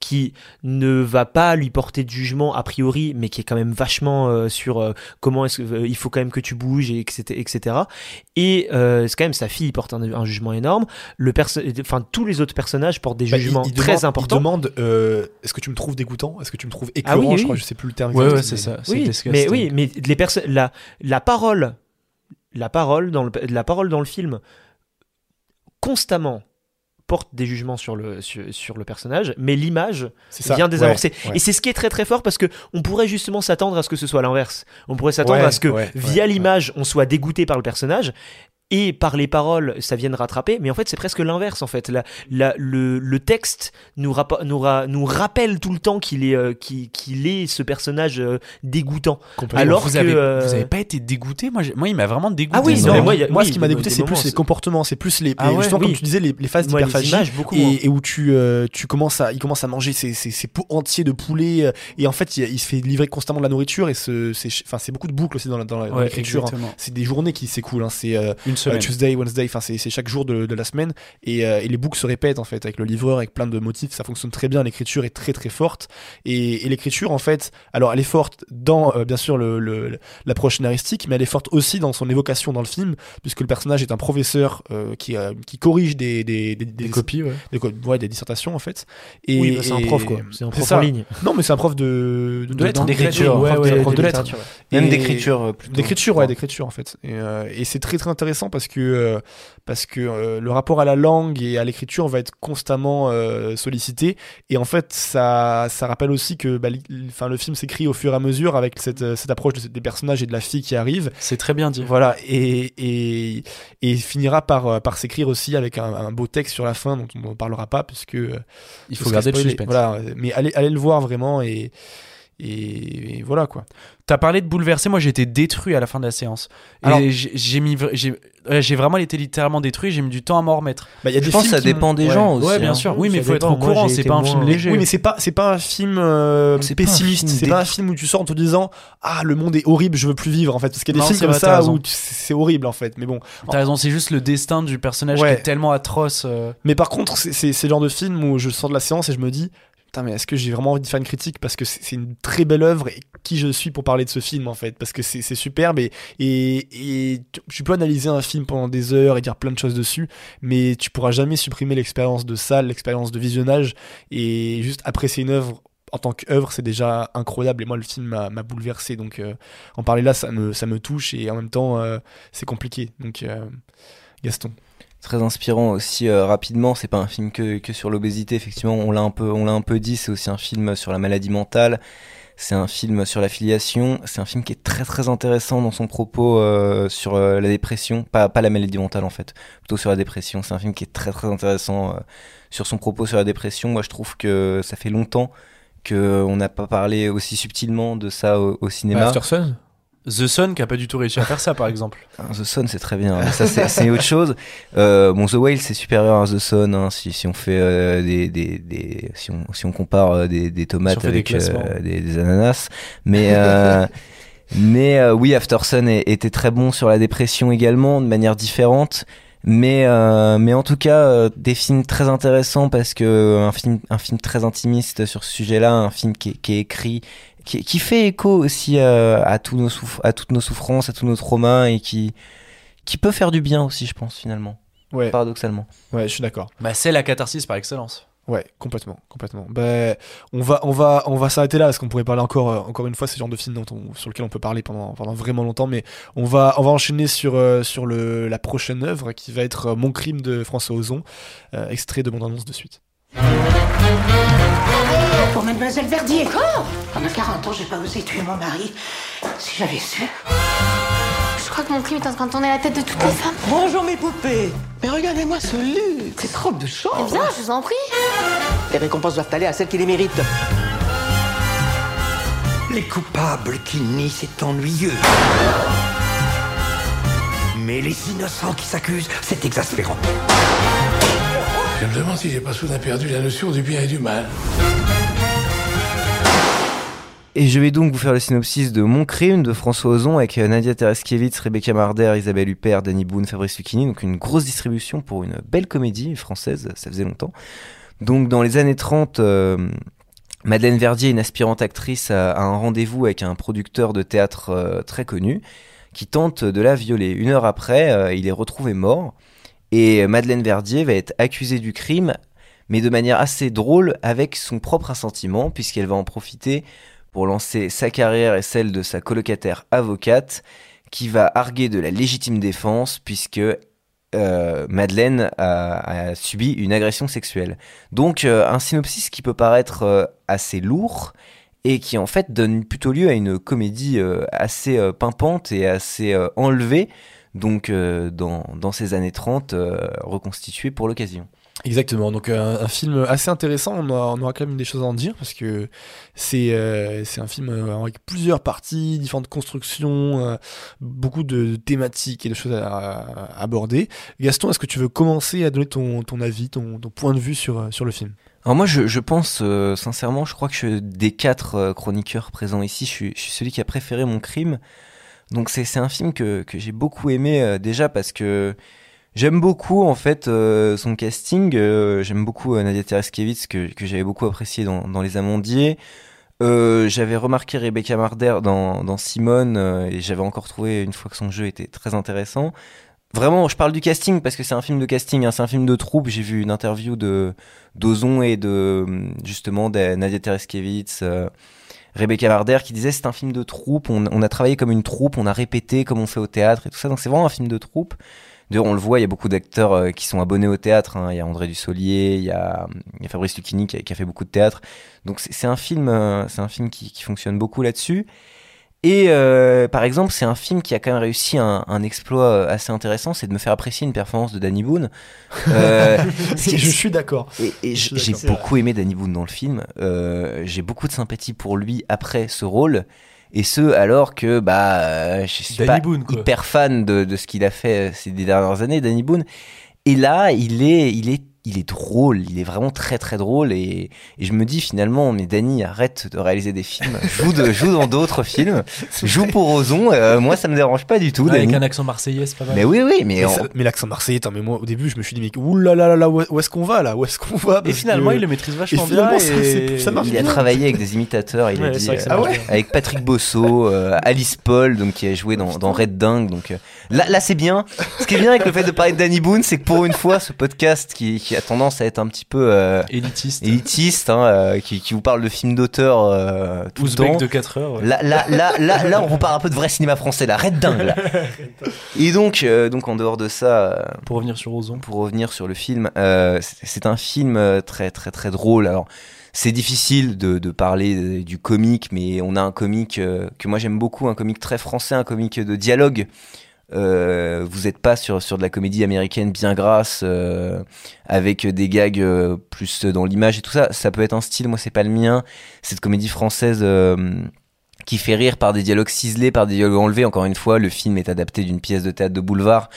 qui ne va pas lui porter de jugement a priori, mais qui est quand même vachement euh, sur euh, comment est-ce que euh, il faut quand même que tu bouges, et etc. etc. Et euh, c'est quand même sa fille il porte un, un jugement énorme. Le enfin tous les autres personnages portent des Bah, jugements il très demande- importants. Il demande euh, est-ce que tu me trouves dégoûtant? Est-ce que tu me trouves Ah oui, écœurant? Je oui. crois, je sais plus le terme. Ouais, ouais, c'est ça. Oui, mais oui, mais les personnes, la, la parole, la parole dans le, la parole dans le film, constamment porte des jugements sur le sur, sur le personnage, mais l'image vient désamorcer. Ouais, ouais. Et c'est ce qui est très très fort parce que on pourrait justement s'attendre à ce que ce soit l'inverse. On pourrait s'attendre Ouais, à ce que via l'image on soit dégoûté par le personnage. Et par les paroles, ça vienne rattraper, mais en fait, c'est presque l'inverse. En fait, la, la- le, le texte nous, rappo- nous, ra- nous rappelle tout le temps qu'il est, euh, qu'il qu'il est ce personnage euh, dégoûtant. Complètement. Alors vous que, avez, euh, vous avez pas été dégoûté? Moi, moi, il m'a vraiment dégoûté. Ah oui, ce non, mais moi, il y a- moi, oui, ce qui m'a dégoûté, c'est plus les comportements, c'est plus les, Ah ouais, justement oui. comme tu disais les, les phases d'hyperphagie beaucoup moins. et, et où tu euh, tu commences à il commence à manger ses, ses, ses pots entiers de poulet et en fait il, il se fait livrer constamment de la nourriture et ce c'est enfin c'est beaucoup de boucles aussi dans la- dans Ouais, l'écriture. hein. C'est des journées qui s'écoulent, hein. c'est euh, Une euh, semaine. Tuesday, Wednesday, enfin c'est c'est chaque jour de, de la semaine et, euh, et les boucles se répètent en fait avec le livreur avec plein de motifs, ça fonctionne très bien, l'écriture est très très forte et, et l'écriture en fait, alors elle est forte dans euh, bien sûr le, le- l'approche scénaristique, mais elle est forte aussi dans son évocation dans le film puisque le personnage est un professeur euh, qui, euh, qui corrige des, des, des, Des copies, ouais. des, co- ouais, des dissertations en fait. Et, oui, bah, c'est un prof quoi. C'est un prof ça. en ligne. Non mais c'est un prof de, de, De lettres, d'écriture. Ouais, Prof de- prof de de lettres. littérature. Même d'écriture euh, plutôt. D'écriture, ouais, d'écriture en fait. Et, euh, et c'est très très intéressant parce que euh, parce que euh, le rapport à la langue et à l'écriture va être constamment euh, sollicité. Et en fait, ça ça rappelle aussi que bah, enfin le film s'écrit au fur et à mesure avec cette cette approche de- des personnages et de la fille qui arrive. C'est très bien dit. Voilà, et, et, et finira par, par s'écrire aussi avec un, un beau texte sur la fin dont on ne parlera pas, puisque Il faut garder le suspense. Voilà, mais allez, allez le voir vraiment et, et, et voilà quoi. T'as parlé de bouleversé, moi j'ai été détruit à la fin de la séance. Et j'ai mis, j'ai vraiment été littéralement détruit. J'ai mis du temps à m'en remettre. Bah, il y a Je des pense que ça dépend des ouais. gens aussi. Ouais, bien hein. sûr. Oui, mais il faut être au courant. C'est pas un film léger. Oui, mais c'est pas c'est pas un film euh, C'est pas un pessimiste. film C'est pas un film où tu sors en te disant ah le monde est horrible, je veux plus vivre en fait. Parce qu'il y a des Non, films comme vrai, ça où c'est horrible en fait. Mais bon. T'as raison, c'est juste le destin du personnage Ouais. qui est tellement atroce. euh. Mais par contre, c'est le genre de film où je sors de la séance et je me dis Mais est-ce que j'ai vraiment envie de faire une critique Parce que c'est une très belle œuvre et qui je suis pour parler de ce film en fait? Parce que c'est superbe et, et, tu- peux analyser un film pendant des heures et dire plein de choses dessus, mais tu pourras jamais supprimer l'expérience de salle, l'expérience de visionnage et juste apprécier une œuvre en tant qu'œuvre, c'est déjà incroyable. Et moi, le film m'a m'a bouleversé. Donc, euh, en parler là, ça me, ça me touche et en même temps, euh, c'est compliqué. Donc, euh, Gaston. Très inspirant aussi euh, rapidement. C'est pas un film que, que sur l'obésité effectivement. On l'a un peu on l'a un peu dit. C'est aussi un film sur la maladie mentale. C'est un film sur l'affiliation. C'est un film qui est très très intéressant dans son propos euh, sur euh, la dépression. Pas pas la maladie mentale en fait. Plutôt sur la dépression. C'est un film qui est très très intéressant euh, sur son propos sur la dépression. Moi je trouve que ça fait longtemps que on n'a pas parlé aussi subtilement de ça au, cinéma. Sun The Sun qui a pas du tout réussi à faire ça, par exemple. Ah, The Sun, c'est très bien. ça, c'est autre chose. Euh, bon, The Whale, c'est supérieur à The Sun. hein, si, si on fait euh, des, des, des- si on, si on compare euh, des, des tomates Si avec euh, des, ananas, mais mais oui, After Sun est- était très bon sur la dépression également, de manière différente. Mais mais en tout cas, des films très intéressants parce que un film un film très intimiste sur ce sujet-là, un film qui est écrit qui, qui fait écho aussi euh, à tous nos souff- à toutes nos souffrances, à tous nos traumas et qui qui peut faire du bien aussi, je pense finalement, Ouais, paradoxalement. ouais, je suis d'accord. Bah, c'est la catharsis par excellence. Ouais, complètement, complètement. Ben, on va, on va, on va s'arrêter là parce qu'on pourrait parler encore, euh, encore une fois, c'est le genre de film dont on- sur lequel on peut parler pendant, pendant vraiment longtemps. Mais on va, on va enchaîner sur, euh, sur le, la prochaine œuvre qui va être euh, Mon crime de François Ozon, euh, extrait de mon annonce de suite. Pour Mademoiselle Verdier. Quoi Pendant 40 ans, j'ai pas osé tuer mon mari. Si j'avais su. Je crois que mon crime est en train de tourner la tête de toutes les femmes. Bonjour mes poupées. Mais regardez-moi ce luxe. Cette robe de Eh chambre. bien, je vous en prie. Les récompenses doivent aller à celles qui les méritent. Les coupables qui nient, c'est ennuyeux. Mais les innocents qui s'accusent, c'est exaspérant. Je me demande si j'ai pas soudain perdu la notion du bien et du mal. Et je vais donc vous faire le synopsis de Mon crime de François Ozon avec euh, Nadia Tereskiewicz, Rebecca Marder, Isabelle Huppert, Danny Boone, Fabrice Lucchini. Donc une grosse distribution pour une belle comédie française, ça faisait longtemps. Donc dans les années 30, euh, Madeleine Verdier, une aspirante actrice, a, un rendez-vous avec un producteur de théâtre euh, très connu qui tente de la violer. Une heure après, il est retrouvé mort et Madeleine Verdier va être accusée du crime, mais de manière assez drôle avec son propre assentiment puisqu'elle va en profiter pour lancer sa carrière et celle de sa colocataire avocate, qui va arguer de la légitime défense puisque euh, Madeleine a, subi une agression sexuelle. Donc euh, un synopsis qui peut paraître euh, assez lourd et qui en fait donne plutôt lieu à une comédie assez pimpante et assez enlevée, donc euh, dans, dans ces années 30 euh, reconstituée pour l'occasion. Exactement, donc euh, un, un film assez intéressant, on, aura- on aura quand même des choses à en dire parce que c'est euh, un film avec plusieurs parties, différentes constructions, euh, beaucoup de thématiques et de choses à, à aborder. Gaston, est-ce que tu veux commencer à donner ton, ton avis, ton, ton point de vue sur, sur le film? Alors moi, je, je pense euh, sincèrement, je crois que je- des quatre chroniqueurs présents ici, je suis, je suis celui qui a préféré mon crime. Donc c'est un film que, que j'ai beaucoup aimé euh, déjà parce que j'aime beaucoup en fait euh, son casting. euh, j'aime beaucoup euh, Nadia Tereskiewicz que, que j'avais beaucoup apprécié dans, dans Les Amandiers. Euh, j'avais remarqué Rebecca Marder dans, dans Simone euh, et j'avais encore trouvé une fois que son jeu était très intéressant. Vraiment, je parle du casting parce que c'est un film de casting, hein, c'est un film de troupe. J'ai vu une interview de d'Ozon et de justement de Nadia Tereskiewicz, euh, Rebecca Marder qui disait c'est un film de troupe. On, a travaillé comme une troupe, on a répété comme on fait au théâtre et tout ça. Donc c'est vraiment un film de troupe. D'ailleurs, on le voit, il y a beaucoup d'acteurs euh, qui sont abonnés au théâtre. hein. Il y a André Dussolier, il y a, il y a Fabrice Lucchini qui a, fait beaucoup de théâtre. Donc c'est un film, euh, c'est un film qui fonctionne beaucoup là-dessus. Et euh, par exemple, c'est un film qui a quand même réussi un, un exploit euh, assez intéressant, c'est de me faire apprécier une performance de Danny Boone. Euh, je suis d'accord. Et, et j'ai beaucoup aimé Danny Boone dans le film. Euh, j'ai beaucoup de sympathie pour lui après ce rôle. Et ce, alors que bah, euh, je suis Danny pas Boone, hyper fan de, de ce qu'il a fait euh, ces dernières années, Danny Boone. Et là, il est, il est, il est drôle. Il est vraiment très très drôle. Et, et je me dis finalement, mais Danny, arrête de réaliser des films. Joue, de, joue dans d'autres films. Joue pour Ozon. Euh, moi, ça me dérange pas du tout. Ouais, avec un accent marseillais, c'est pas mal. Mais oui, oui, mais Mais, en- ça- mais l'accent marseillais, attends, mais moi au début je me suis dit mais oulala là là où, où est-ce qu'on va là? Où est-ce qu'on va? Et finalement, que- il le maîtrise vachement et bien. ça- et- c'est- ça marche Il a travaillé avec des imitateurs, il a Ouais, dit, c'est vrai que ça euh, marche ouais bien. avec Patrick Bosso, euh, Alice Paul, donc qui a joué dans, dans Red Dingue. Donc euh, là, là c'est bien. Ce qui est bien avec le fait de parler de Danny Boone, c'est que pour une fois, ce podcast qui, qui a tendance à être un petit peu euh, Élitiste. élitiste, hein, euh, qui, qui vous parle de films d'auteur euh, tout le Ouzbek temps. de 4 heures. ouais. Là, là, là, là, là, on vous parle un peu de vrai cinéma français, là, Red Dingue. Là. Et donc, euh, donc, en dehors de ça, Pour revenir sur Ozon. pour revenir sur le film, c'est un film très très très drôle. Alors c'est difficile de, de parler du comique, mais on a un comique euh, que moi j'aime beaucoup, un comique très français, un comique de dialogue. Euh, vous n'êtes pas sur, sur de la comédie américaine bien grasse, euh, avec des gags euh, plus dans l'image et tout ça. Ça peut être un style, moi c'est pas le mien. Cette comédie française qui fait rire par des dialogues ciselés, par des dialogues enlevés. Encore une fois, le film est adapté d'une pièce de théâtre de boulevard.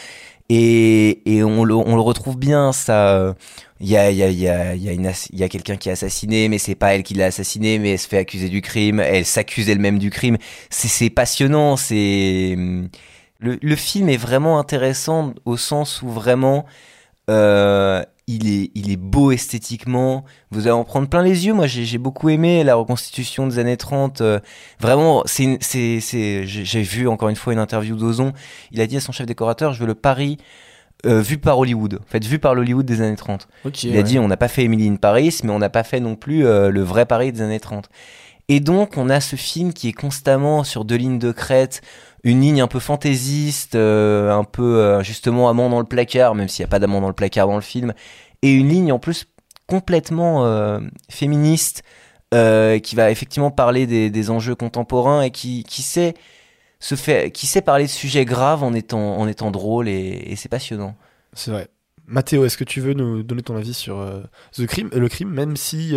Et, et on, le, on le retrouve bien, ça. Il y a, y a, y a, y a, quelqu'un qui est assassiné, mais c'est pas elle qui l'a assassiné, mais elle se fait accuser du crime. Elle s'accuse elle-même du crime. C'est passionnant. C'est le, le film est vraiment intéressant au sens où vraiment euh, il est, il est beau esthétiquement. Vous allez en prendre plein les yeux. Moi, j'ai j'ai beaucoup aimé la reconstitution des années 30. euh, vraiment, c'est, une- c'est, c'est, j'ai vu encore une fois une interview d'Ozon. Il a dit à son chef décorateur, je veux le Paris euh, vu par Hollywood. En fait, vu par l'Hollywood des années 30. il a dit, on n'a pas fait Emily in Paris, mais on n'a pas fait non plus le vrai Paris des années 30. Et donc, on a ce film qui est constamment sur deux lignes de crête, une ligne un peu fantaisiste, euh, un peu euh, justement amant dans le placard, même s'il n'y a pas d'amant dans le placard dans le film, et une ligne en plus complètement euh, féministe, qui va effectivement parler des, enjeux contemporains et qui, qui sait parler de sujets graves en étant, drôle et, et c'est passionnant. C'est vrai. Mathéo, est-ce que tu veux nous donner ton avis sur The Crime, le crime, même si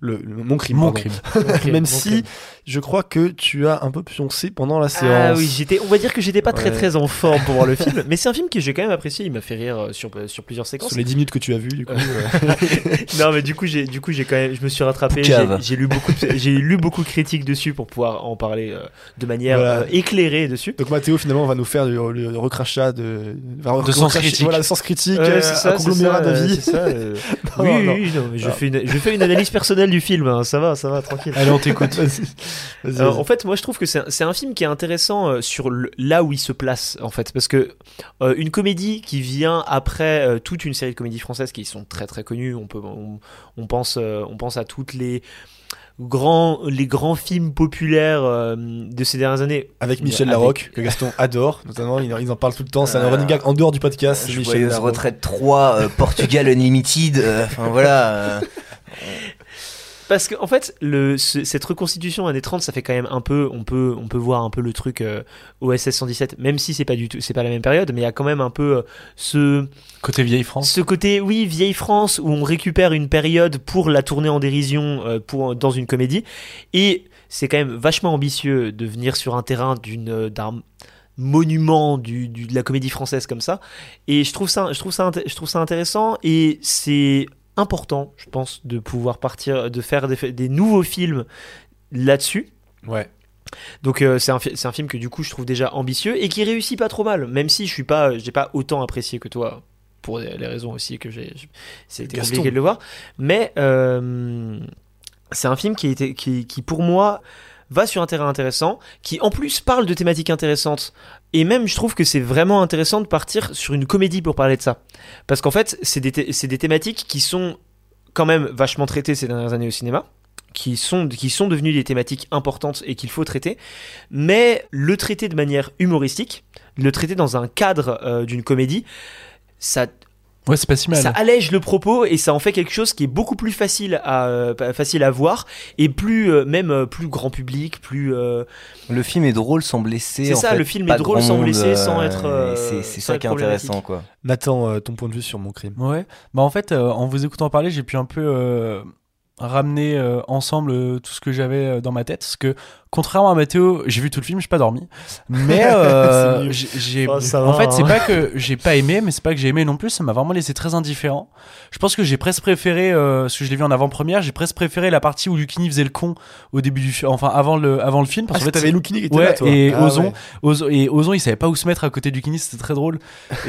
le, le- mon crime, Mon crime. crime, même mon si crime. je crois que tu as un peu pioncé pendant la séance. Ah oui, j'étais, on va dire que j'étais pas très Ouais. très en forme pour voir le film, mais c'est un film que j'ai quand même apprécié. Il m'a fait rire euh, sur sur plusieurs séquences. sur les 10 minutes que tu as vues, du coup. Euh, euh, non, mais du coup, j'ai, du coup, j'ai quand même, je me suis rattrapé. J'ai, lu beaucoup, de, j'ai lu beaucoup de critiques dessus pour pouvoir en parler euh, de manière Voilà. euh, éclairée dessus. Donc Mathéo finalement va nous faire le, le- le recrachat de, va De sens critique. Voilà, sens critique, Ouais, euh, un ça, conglomérat ça, euh, euh, Non, oui, non. oui, non, mais je Non. fais, une, je fais une analyse personnelle du film. hein, ça va, ça va, tranquille. Allez, on t'écoute. Vas-y, vas-y, vas-y. en fait, moi, je trouve que c'est un, c'est un film qui est intéressant euh, sur le- là où il se place, en fait, parce que euh, une comédie qui vient après euh, toute une série de comédies françaises qui sont très très connues, on peut, on, on pense, euh, on pense à toutes les grands, les grands films populaires euh, de ces dernières années. Avec Michel Avec- Larocque, que Gaston adore, notamment, ils ils en parlent tout le temps, c'est un running gag en dehors du podcast. c'est Michel retraite 3, euh, Portugal Unlimited, euh, enfin voilà. Parce qu'en en fait, le, ce- cette reconstitution années 30, ça fait quand même un peu, on peut, on peut voir un peu le truc euh, OSS 117, même si c'est pas du tout, c'est pas la même période, mais il y a quand même un peu euh, ce, Côté vieille France. ce côté, oui, vieille France, où on récupère une période pour la tourner en dérision euh, pour, dans une comédie. Et c'est quand même vachement ambitieux de venir sur un terrain d'une, euh, d'un monument du, du- de la comédie française comme ça. Et je trouve ça, je trouve ça, je trouve ça intéressant. Et c'est important, je pense, de pouvoir partir, de faire des, des nouveaux films là-dessus. Ouais. Donc euh, c'est un, film que du coup je trouve déjà ambitieux et qui réussit pas trop mal, même si je suis pas, j'ai pas autant apprécié que toi pour les raisons aussi que j'ai, c'était Gaston. compliqué de le voir. Mais euh, c'est un film qui, était, qui, qui pour moi va sur un terrain intéressant, qui en plus parle de thématiques intéressantes. Et même, je trouve que c'est vraiment intéressant de partir sur une comédie pour parler de ça. Parce qu'en fait, c'est des, c'est des thématiques qui sont quand même vachement traitées ces dernières années au cinéma, qui sont, qui sont devenues des thématiques importantes et qu'il faut traiter, mais le traiter de manière humoristique, le traiter dans un cadre euh, d'une comédie, ça Ouais, c'est pas si mal. ça allège le propos et ça en fait quelque chose qui est beaucoup plus facile à euh, facile à voir et plus euh, même euh, plus grand public, plus euh, Le film est drôle sans blesser. C'est ça, fait, le film est drôle sans monde, blesser, sans être, euh, c'est ça qui est intéressant, quoi. Nathan, euh, ton point de vue sur mon crime. Ouais. Bah en fait, euh, en vous écoutant parler, j'ai pu un peu euh, ramener euh, ensemble euh, tout ce que j'avais euh, dans ma tête. Parce que, contrairement à Mathéo, j'ai vu tout le film, j'ai pas dormi. Mais euh, j'ai, Oh, en va, fait, c'est hein. pas que j'ai pas aimé, mais c'est pas que j'ai aimé non plus. Ça m'a vraiment laissé très indifférent. Je pense que j'ai presque préféré, euh, parce que je l'ai vu en avant-première, j'ai presque préféré la partie où Lucini faisait le con au début du film, enfin avant le avant le film. Ah, Parce qu'en fait, t'avais Lucchini qui était Ouais, là, toi. et Ah, Ozon, ouais. Ozo- et Ozon, il savait pas où se mettre à côté du Lucchini, c'était très drôle.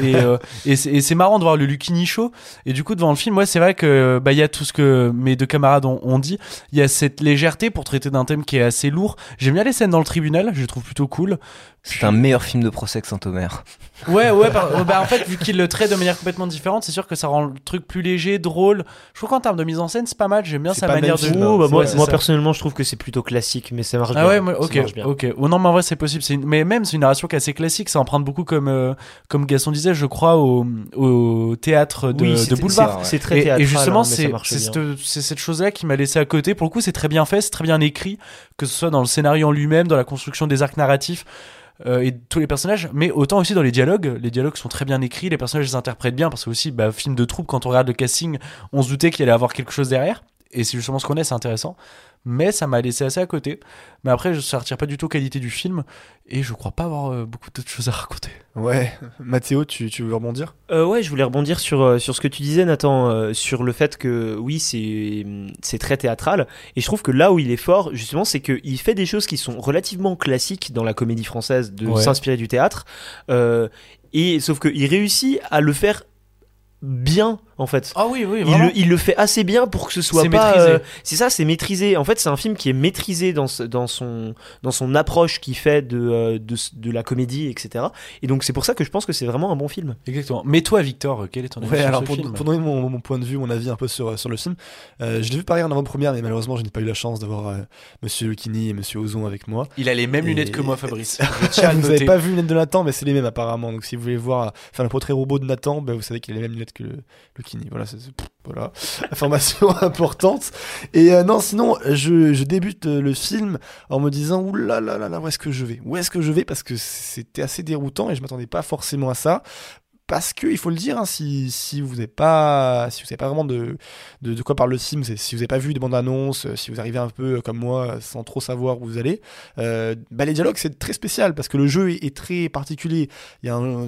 Et, euh, et c'est marrant de voir le Lucchini show. Et du coup, devant le film, ouais, c'est vrai que bah il y a tout ce que mes deux camarades ont, ont dit. Il y a cette légèreté pour traiter d'un thème qui est assez lourd. J'aime bien les scènes dans le tribunal, je les trouve plutôt cool. C'est un meilleur film de procès que Saint-Omer. Ouais, ouais, par- bah, en fait, vu qu'il le traite de manière complètement différente, c'est sûr que ça rend le truc plus léger, drôle. Je trouve qu'en termes de mise en scène, c'est pas mal. J'aime bien sa manière de. film, Oh, bah, moi, c'est moi personnellement, je trouve que c'est plutôt classique, mais ça marche bien. Ah ouais, moi- Ça ok, marche bien. ok. Oh, non, mais en vrai, c'est possible. Une- Mais même, c'est une narration qui est assez classique. Ça emprunte beaucoup, comme, euh, comme Gaston disait, je crois, au, au théâtre de, Oui, de boulevard. c'est- c'est très Et- théâtral, Et, justement, hein, bien. c'est cette chose-là qui m'a laissé à côté. Pour le coup, c'est très bien fait, c'est très bien écrit, que ce soit dans le scénario en lui-même, dans la construction des arcs narratifs. euh, et tous les personnages, mais autant aussi dans les dialogues. Les dialogues sont très bien écrits, les personnages les interprètent bien, parce que aussi, bah, film de troupe, quand on regarde le casting, on se doutait qu'il allait avoir quelque chose derrière. Et c'est justement ce qu'on est, c'est intéressant. Mais ça m'a laissé assez à côté. Mais après, je- ça retire pas du tout qualité du film. Et je crois pas avoir euh, beaucoup d'autres choses à raconter. Ouais. Mathéo, tu, tu veux rebondir? Euh, ouais, je voulais rebondir sur, euh, sur ce que tu disais, Nathan, euh, sur le fait que oui, c'est c'est très théâtral. Et je trouve que là où il est fort, justement, c'est qu'il fait des choses qui sont relativement classiques dans la comédie française, de Ouais. s'inspirer du théâtre. Euh, et sauf qu'il réussit à le faire bien, en fait. Ah oui, oui, il le, il le fait assez bien pour que ce soit C'est pas. maîtrisé. euh, c'est ça, c'est maîtrisé. En fait, c'est un film qui est maîtrisé dans, dans, son, dans son approche qu'il fait de, euh, de, de la comédie, etc. Et donc, c'est pour ça que je pense que c'est vraiment un bon film. Exactement. Mais toi, Victor, quel est ton avis Ouais, sur alors ce pour, film pour donner mon, mon point de vue, mon avis un peu sur, sur le film, euh, je l'ai vu pareil en avant-première, mais malheureusement, je n'ai pas eu la chance d'avoir euh, Monsieur Lucchini et Monsieur Ozon avec moi. Il a les mêmes Et- lunettes que moi, Fabrice. Le vous n'avez pas vu les lunettes de Nathan, mais c'est les mêmes apparemment. Donc si vous voulez voir, faire le portrait robot de Nathan, ben, vous savez qu'il a les mêmes lunettes que le, Voilà, c'est, information importante. Et euh, non, sinon, je, je débute euh, le film en me disant ouh là là là là, où est-ce que je vais? Où est-ce que je vais? Parce que c'était assez déroutant et je m'attendais pas forcément à ça. Parce que il faut le dire, hein, si, si vous n'avez pas, si vous pas vraiment de, de, quoi parle le film, c'est- si vous n'avez pas vu des bandes annonces, si vous arrivez un peu euh, comme moi euh, sans trop savoir où vous allez, euh, bah les dialogues c'est très spécial parce que le jeu est, très particulier.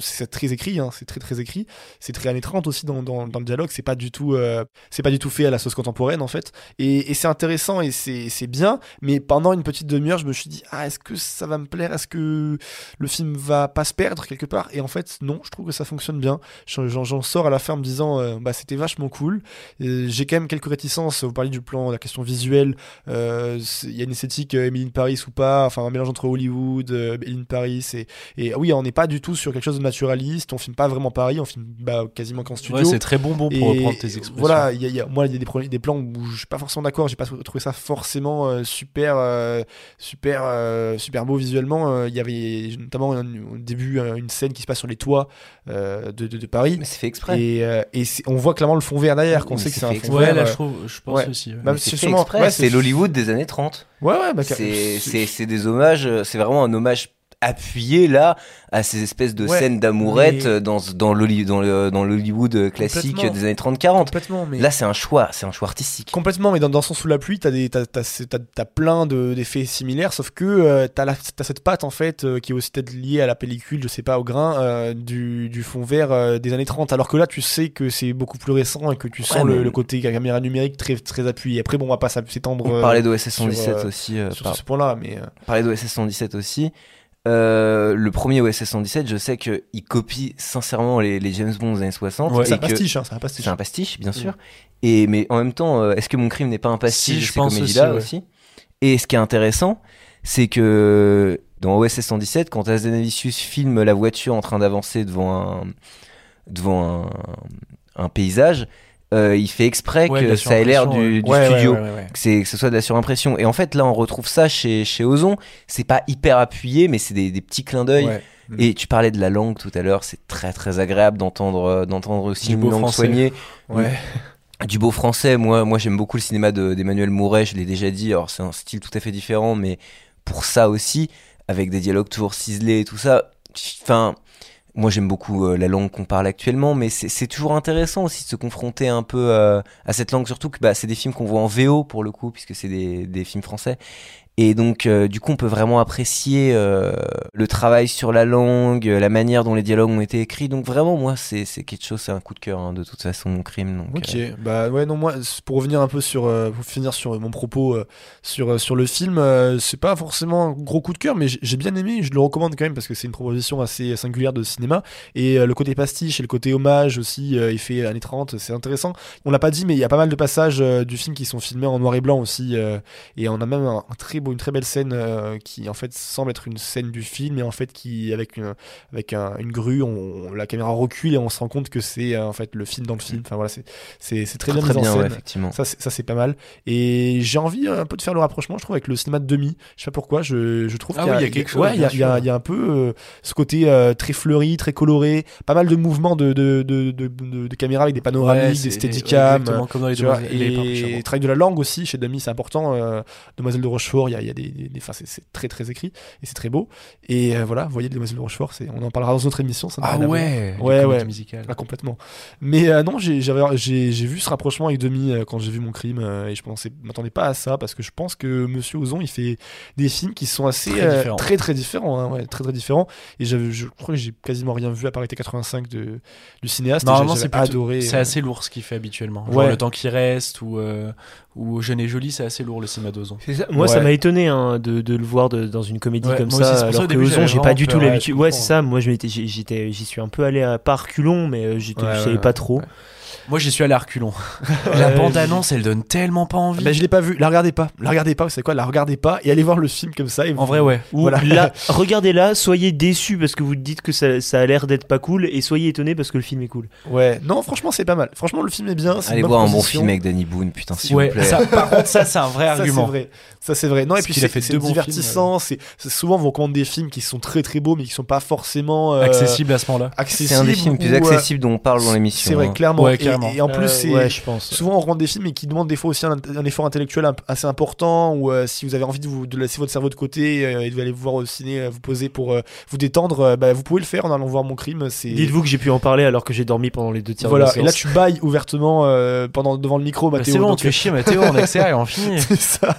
C'est très écrit, hein, c'est très très écrit. C'est très années 30 aussi dans, dans, le dialogue. C'est pas du tout, euh, c'est pas du tout fait à la sauce contemporaine en fait. Et, et c'est intéressant et c'est bien. Mais pendant une petite demi-heure, je me suis dit ah est-ce que ça va me plaire? Est-ce que le film va pas se perdre quelque part? Et en fait non, je trouve que ça fonctionne bien. J'en sors à la fin en me disant euh, bah c'était vachement cool. Euh, J'ai quand même quelques réticences. Vous parlez du plan, la question visuelle. Euh, Il y a une esthétique euh, Emily in Paris ou pas, enfin un mélange entre Hollywood, euh, Emily in Paris et, et oui, on n'est pas du tout sur quelque chose de naturaliste. On filme pas vraiment Paris, on filme bah, quasiment qu'en studio. Ouais, c'est très bonbon pour Et reprendre tes expressions. Voilà, il y a- il y a- moi il y a des, plans où je suis pas forcément d'accord. J'ai pas trouvé ça forcément euh, super, euh, super, euh, super beau visuellement. Euh, Il y avait notamment au début euh, une scène qui se passe sur les toits euh, de, de, de Paris. Mais c'est fait exprès. Et, euh, et on voit clairement le fond vert derrière, qu'on sait que c'est un fond exprès. vert. Ouais, là, euh, je trouve, je pense ouais. aussi. ouais. Bah, c'est fait exprès, ouais, c'est l'Hollywood des années 30. Ouais, ouais, bah, c'est des hommages, euh, c'est vraiment un hommage appuyé là à ces espèces de Ouais, scènes d'amourette mais- dans, dans l'Holly- dans le- dans l'Hollywood euh, classique des années 30-40. Complètement, mais. Là, c'est un choix, c'est un choix artistique. Complètement, mais dans, dans Son sous la pluie, t'as t'as plein de, d'effets similaires, sauf que euh, t'as, cette patte en fait euh, qui est aussi peut-être liée à la pellicule, je sais pas, au grain euh, du, du fond vert des années 30. Alors que là, tu sais que c'est beaucoup plus récent et que tu sens Ouais, le, côté caméra numérique très, très appuyé. Après, bon, on va pas s'étendre. On parlait d'OSS sur, 117 euh, aussi. sur par- ce point-là, mais. parlait d'OSS 117 aussi. Euh, le premier OSS 117, je sais qu'il copie sincèrement les, les James Bond des années 60. Ouais, et c'est un que- pastiche, hein, c'est un pastiche. C'est un pastiche, bien sûr. Mm. Et, mais en même temps, euh, est-ce que mon crime n'est pas un pastiche Si, de je ces pense comédies-là aussi, aussi, Et ce qui est intéressant, c'est que dans OSS 117, quand Azanavicius filme la voiture en train d'avancer devant un, devant un, un paysage, euh, il fait exprès Ouais, que ça ait l'air du, Ouais, studio, ouais. Que, c'est, que ce soit de la surimpression. Et en fait, là, on retrouve ça chez, chez Ozon. C'est pas hyper appuyé, mais c'est des, des petits clins d'œil. Et tu parlais de la langue tout à l'heure, c'est très très agréable d'entendre euh, d'entendre aussi Du une beau langue français. soignée. Ouais. Du beau français, moi, moi j'aime beaucoup le cinéma de- d'Emmanuel Mouret, je l'ai déjà dit, alors c'est un style tout à fait différent, mais pour ça aussi, avec des dialogues toujours ciselés et tout ça, enfin, moi j'aime beaucoup euh, la langue qu'on parle actuellement, mais c'est toujours intéressant aussi de se confronter un peu euh, à cette langue, surtout que bah, c'est des films qu'on voit en VO pour le coup, puisque c'est des, des films français. Et donc, euh, du coup, on peut vraiment apprécier euh, le travail sur la langue, la manière dont les dialogues ont été écrits. Donc, vraiment, moi, c'est quelque chose, c'est un coup de cœur, hein, de toute façon, mon crime. Donc, Ok, euh, bah ouais, non, moi, pour revenir un peu sur, pour finir sur mon propos sur, sur le film, c'est pas forcément un gros coup de cœur, mais j'ai bien aimé, je le recommande quand même parce que c'est une proposition assez singulière de cinéma. Et le côté pastiche et le côté hommage aussi, effet années 30, c'est intéressant. On l'a pas dit, mais il y a pas mal de passages du film qui sont filmés en noir et blanc aussi. et on a même un, un très beau, une très belle scène euh, qui en fait semble être une scène du film, et en fait qui, avec une, avec un- une grue, on, la caméra recule et on se rend compte que c'est euh, en fait le film dans le film. Enfin voilà, c'est c'est c'est très, Très, bien très mis en bien, ouais, scène. effectivement. Ça, c'est- ça c'est pas mal. Et j'ai envie un peu de faire le rapprochement, je trouve, avec le cinéma de demi. Je sais pas pourquoi, je, je trouve Ah qu'il oui, y a quelque chose, Ouais, il y a, y y un peu euh, ce côté euh, très fleuri, très coloré, pas mal de mouvements de, de, de, de, de- de caméra avec des panoramiques, des steadicam. comme dans les vois, les et travail de la langue aussi chez Demi, c'est important. euh, Demoiselle de Rochefort, il y a, il y a des, des, des- enfin, c'est- très très écrit et c'est très beau. Et euh, voilà, vous voyez, Demoiselle de Rochefort, c'est, on en parlera dans une autre émission. Ça Ah ouais, les ouais, ouais, musicales. Ah, complètement. Mais euh, non, j'ai, vu ce rapprochement avec Demi euh, quand j'ai vu mon crime euh, et je pensais, m'attendais pas à ça parce que je pense que Monsieur Ozon, il fait des films qui sont assez Très euh, différents. très très différents, hein, ouais, très très différents. Et je crois que j'ai quasiment rien vu à part été 85 de, du cinéaste. Normalement, c'est adoré. C'est assez lourd ce qu'il fait habituellement. Genre Ouais. le temps qui reste ou ou jeune et joli, c'est assez lourd le cinéma d'Ozon. Moi, ça m'a étonné hein, de, de le voir de- dans une comédie Ouais, comme aussi, ça, c'est pour ça, au alors que Ozon, j'ai pas du tout l'habitude. Ouais, c'est ça. Moi, j'y j'étais- j'y suis un peu allé à pas à reculons, mais euh, je savais pas trop. Moi, j'y suis allé à reculons. la Ouais, bande-annonce, elle donne tellement pas envie. Ben, je l'ai pas vu, la regardez pas, la regardez pas, vous savez quoi, la regardez pas et allez voir le film comme ça. Et En vrai, ouais. Ou Voilà. là, regardez-la, soyez déçus parce que vous dites que ça, ça a l'air d'être pas cool, et soyez étonnés parce que le film est cool. Ouais, non, franchement, c'est pas mal. Franchement, le film est bien. c'est Allez voir un bon film avec Danny Boone, putain, s'il Ouais, vous plaît. ça, par contre, ça, c'est un vrai Ça, c'est argument. vrai. Ça, c'est vrai. Non, et puis c'est divertissant. C'est c'est- souvent, on vous recommande des films qui sont très très beaux, mais qui sont pas forcément euh, Accessible à ce moment-là. accessibles. C'est un des films plus euh, accessibles dont on parle dans l'émission. C'est vrai, hein. clairement. Et- clairement. Et, en plus, Euh, c'est ouais, je pense. souvent on recommande des films et qui demandent des fois aussi un, un effort intellectuel assez important. Ou euh, si vous avez envie de, vous, de laisser votre cerveau de côté euh, et de aller vous voir au ciné, vous poser pour euh, vous détendre, euh, bah, vous pouvez le faire en allant voir mon crime. C'est Dites-vous que j'ai pu en parler alors que j'ai dormi pendant les deux tiers voilà. de la Et là, tu bailles ouvertement euh, pendant devant le micro, Bah, Mathéo. c'est bon, donc, tu fais chier, Mathéo, on accélère et on finit. C'est ça.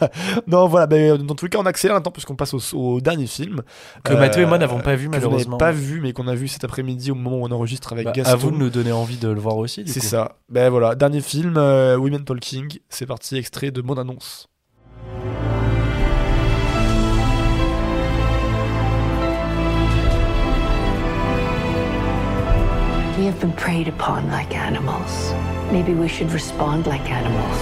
Non, voilà. ben, dans tous les cas, on accélère un temps puisqu'on passe au, au dernier film. Que Mathéo et moi n'avons pas vu, que vous n'avez malheureusement. pas vu, mais qu'on a vu cet après-midi au moment où on enregistre avec Bah, Gaston. à vous de nous donner envie de le voir aussi. du C'est coup. Ben voilà. Dernier film, euh, Women Talking. C'est parti, extrait de mon annonce. We have been preyed upon like animals. Maybe we should respond like animals.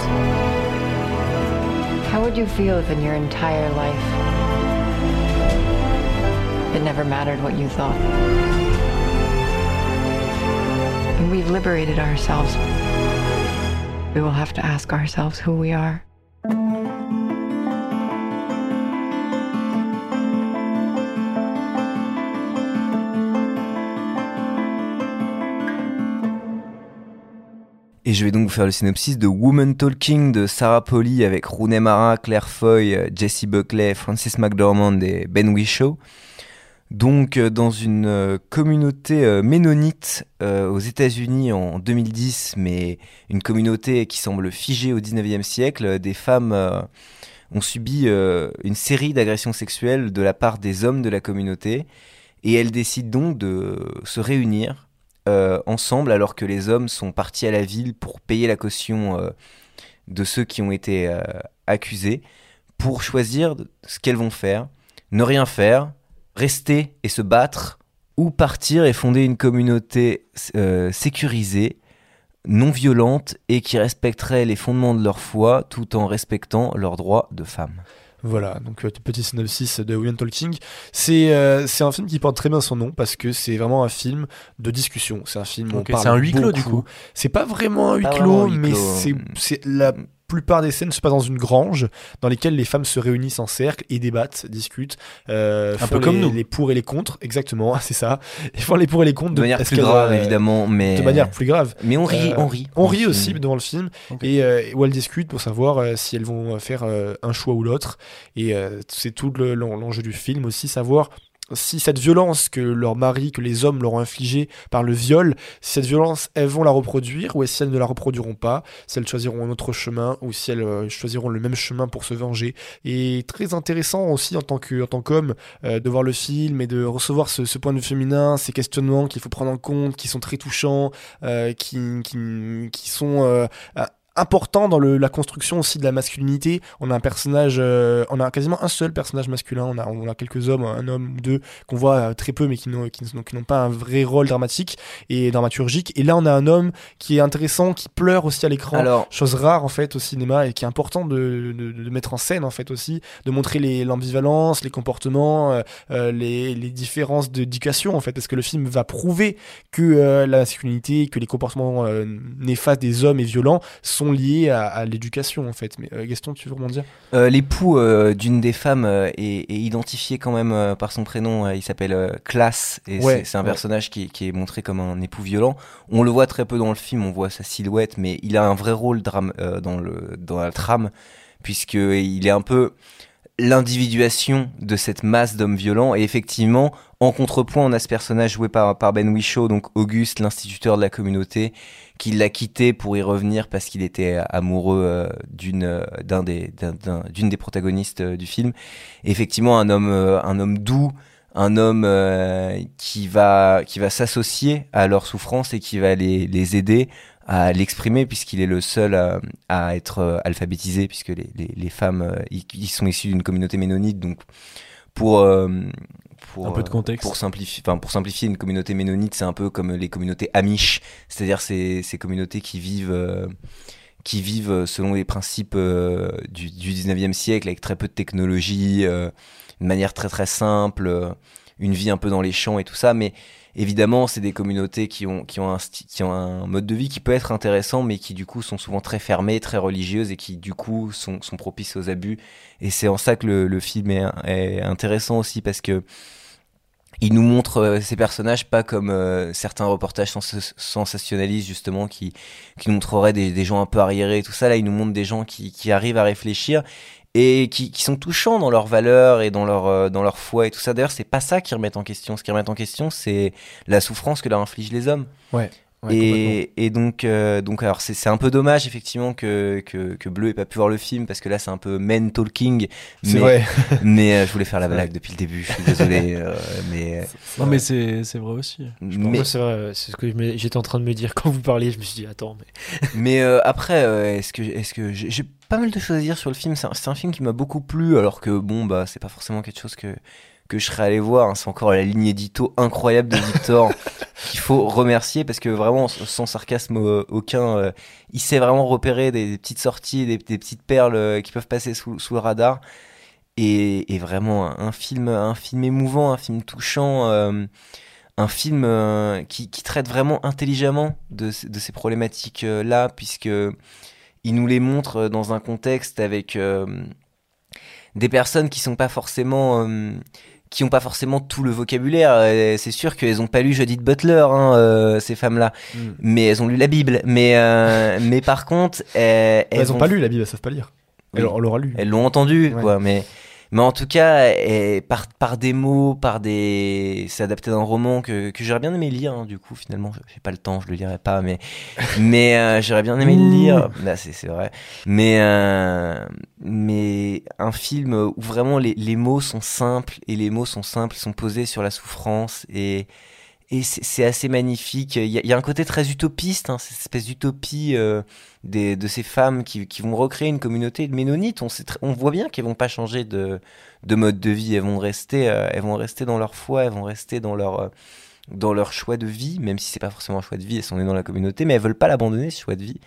How would you feel if in your entire life it never mattered what you thought? When we've liberated ourselves, we will have to ask ourselves who we are. Et je vais donc vous faire le synopsis de Woman Talking de Sarah Polly avec Rooney Mara, Claire Foy, Jessie Buckley, Francis McDormand et Ben Whishaw. Donc euh, dans une euh, communauté euh, ménonite aux États-Unis en 2010, mais une communauté qui semble figée au 19e siècle, des femmes ont subi une série d'agressions sexuelles de la part des hommes de la communauté. Et elles décident donc de se réunir ensemble alors que les hommes sont partis à la ville pour payer la caution de ceux qui ont été accusés pour choisir ce qu'elles vont faire, ne rien faire, rester et se battre ou partir et fonder une communauté euh, sécurisée, non violente et qui respecterait les fondements de leur foi tout en respectant leurs droits de femme. Voilà, donc euh, petit synopsis de Women Talking. C'est euh, c'est un film qui porte très bien son nom parce que c'est vraiment un film de discussion. C'est un film où Ok, on parle c'est un huis clos, du coup. C'est pas vraiment un huis clos, vraiment un huis mais c'est la plupart des scènes se passent dans une grange dans lesquelles les femmes se réunissent en cercle et débattent, discutent, euh, Un font peu comme les, nous. les pour et les contre, exactement, c'est ça. Ils font les pour et les contre De manière est-ce plus grave, euh, évidemment, mais- de manière plus grave. Mais on rit, Euh, on rit on rit le aussi film. devant le film et euh, où elles discutent pour savoir euh, si elles vont faire un choix ou l'autre. Et euh, c'est tout le- l'en- l'enjeu du film aussi, savoir si cette violence que leur mari, que les hommes leur ont infligée par le viol, si cette violence, elles vont la reproduire ou si elles ne la reproduiront pas, si elles choisiront un autre chemin ou si elles euh, choisiront le même chemin pour se venger. Et très intéressant aussi en tant que en tant qu'homme euh, de voir le film et de recevoir ce, ce point de vue féminin, ces questionnements qu'il faut prendre en compte, qui sont très touchants, euh, qui, qui, qui sont euh, importants dans le, la construction aussi de la masculinité. On a un personnage, euh, on a quasiment un seul personnage masculin. On a, on a quelques hommes, un homme ou deux qu'on voit euh, très peu, mais qui n'ont qui, n'ont- qui n'ont pas un vrai rôle dramatique et dramaturgique. Et là, on a un homme qui est intéressant, qui pleure aussi à l'écran. Alors- chose rare en fait au cinéma et qui est important de, de, de mettre en scène en fait aussi, de montrer les l'ambivalence, les comportements, euh, euh, les, les différences d'éducation en fait. Parce que le film va prouver que euh, la masculinité, que les comportements euh, néfastes des hommes et violents sont liés à, à l'éducation en fait. Mais euh, Gaston, tu veux rebondir? Euh, L'époux euh, d'une des femmes euh, est, est identifié quand même par son prénom. il s'appelle euh, Class et Ouais, c'est- un ouais. personnage qui, qui est montré comme un époux violent. On le voit très peu dans le film, on voit sa silhouette, mais il a un vrai rôle drame, dans, le, dans la trame puisque il est un peu l'individuation de cette masse d'hommes violents et effectivement en contrepoint on a ce personnage joué par, par Ben Whishaw donc Auguste l'instituteur de la communauté qui l'a quitté pour y revenir parce qu'il était amoureux euh, d'une euh, d'un des d'un- d'un- d'une des protagonistes euh, du film. Effectivement un homme un homme doux un homme qui va qui va s'associer à leur souffrance et qui va les, les aider à l'exprimer puisqu'il est le seul à, à être alphabétisé puisque les, les, femmes ils, sont issus d'une communauté ménonite donc pour pour Un peu de euh, contexte. pour simplifier enfin pour simplifier une communauté ménonite c'est un peu comme les communautés amish c'est-à-dire ces ces communautés qui vivent euh, qui vivent selon les principes euh, du, du 19e siècle avec très peu de technologie, euh, de manière très très simple, euh, une vie un peu dans les champs et tout ça. Mais évidemment, c'est des communautés qui ont, qui, ont un sti- qui ont un mode de vie qui peut être intéressant, mais qui du coup sont souvent très fermées, très religieuses et qui du coup sont, sont propices aux abus. Et c'est en ça que le, le film est, est intéressant aussi parce que il nous montre euh, ces personnages pas comme euh, certains reportages sens- sensationnalistes justement qui qui montreraient des, des gens un peu arriérés et tout ça. Là il nous montre des gens qui, qui arrivent à réfléchir et qui, qui sont touchants dans leurs valeurs et dans leur euh, dans leur foi et tout ça. D'ailleurs c'est pas ça qui remettent en question. Ce qui remet en question c'est la souffrance que leur infligent les hommes. Ouais. Ouais, et, et donc, euh, donc alors c'est c'est un peu dommage effectivement que, que, que Bleu ait pas pu voir le film parce que là c'est un peu men talking. C'est mais, vrai. mais euh, je voulais faire la blague depuis le début. Je suis désolé, euh, mais Non, mais c'est c'est vrai aussi. mais, Moi, c'est vrai, c'est ce que j'étais en train de me dire quand vous parliez. Je me suis dit, attends, mais. mais euh, après, euh, est-ce que est-ce que j'ai j'ai pas mal de choses à dire sur le film. C'est un, c'est un film qui m'a beaucoup plu, alors que bon bah c'est pas forcément quelque chose que que je serais allé voir. hein. C'est encore la ligne édito incroyable de Victor qu'il faut remercier parce que vraiment sans sarcasme euh, aucun, euh, il sait vraiment repérer des, des petites sorties, des, des petites perles euh, qui peuvent passer sous, sous le radar. Et, et vraiment un, un film, un film émouvant, un film touchant. euh, un film euh, qui, qui traite vraiment intelligemment de, ce- de ces problématiques-là, puisque il nous les montre euh, dans un contexte avec euh, des personnes qui sont pas forcément euh, qui ont pas forcément tout le vocabulaire. Euh, C'est sûr qu'elles ont pas lu Judith Butler, hein, euh, ces femmes-là, Mm. mais elles ont lu la Bible. Mais euh, mais par contre, elles, Elles, elles ont pas lu la Bible, elles savent pas lire. Oui. Elles- l'aura lu. elles l'ont entendu, Ouais. quoi. Mais, mais en tout cas, eh, par, par des mots, par des. C'est adapté d'un roman que, que j'aurais bien aimé lire, hein, du coup, finalement. J'ai pas le temps, je le lirai pas, mais, mais euh, j'aurais bien aimé le lire. Là, c'est c'est vrai. Mais, euh, mais un film où vraiment les, les mots sont simples, et les mots sont simples, sont posés sur la souffrance, et. Et c'est assez magnifique. Il y, y a un côté très utopiste, hein, cette espèce d'utopie euh, de ces femmes qui, qui vont recréer une communauté de ménonites. On, on voit bien qu'elles vont pas changer de, de mode de vie. Elles vont rester, euh, elles vont rester dans leur foi, elles vont rester dans leur, euh, dans leur choix de vie, même si c'est pas forcément un choix de vie. Elles sont nées dans la communauté, mais elles veulent pas l'abandonner ce choix de vie.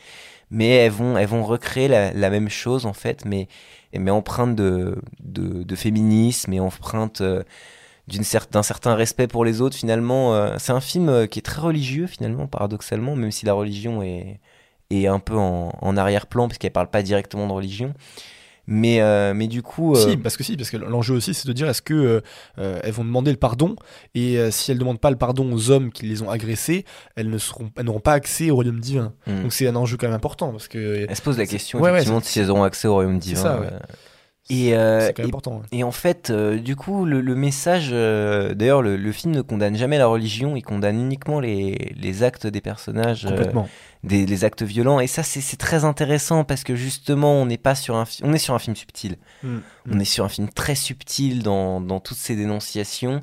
Mais elles vont, elles vont recréer la, la même chose en fait, mais, mais empreinte de, de, de féminisme et empreinte euh, d'un certain respect pour les autres finalement euh, c'est un film euh, qui est très religieux finalement paradoxalement même si la religion est est un peu en, en arrière-plan puisqu'elle parle pas directement de religion. Mais, euh, mais du coup. euh, Si, parce que si, parce que l'enjeu aussi, c'est de dire est-ce que euh, euh, elles vont demander le pardon? Et si elles demandent pas le pardon aux hommes qui les ont agressés, elles ne seront, n'auront pas accès au royaume divin. Mm. Donc c'est un enjeu quand même important parce que. Elle se pose la question Ouais, ouais, effectivement c'est- si elles auront accès au royaume divin. ça, ouais. Et, euh, c'est quand même et- important. ouais. Et en fait, euh, du coup, le, le message, euh, d'ailleurs, le, le film ne condamne jamais la religion, il condamne uniquement les, les actes des personnages, euh, des, les actes violents. Et ça, c'est c'est très intéressant parce que justement, on n'est pas sur un, on est sur un film subtil. Mm. On est sur un film très subtil dans, dans toutes ses dénonciations.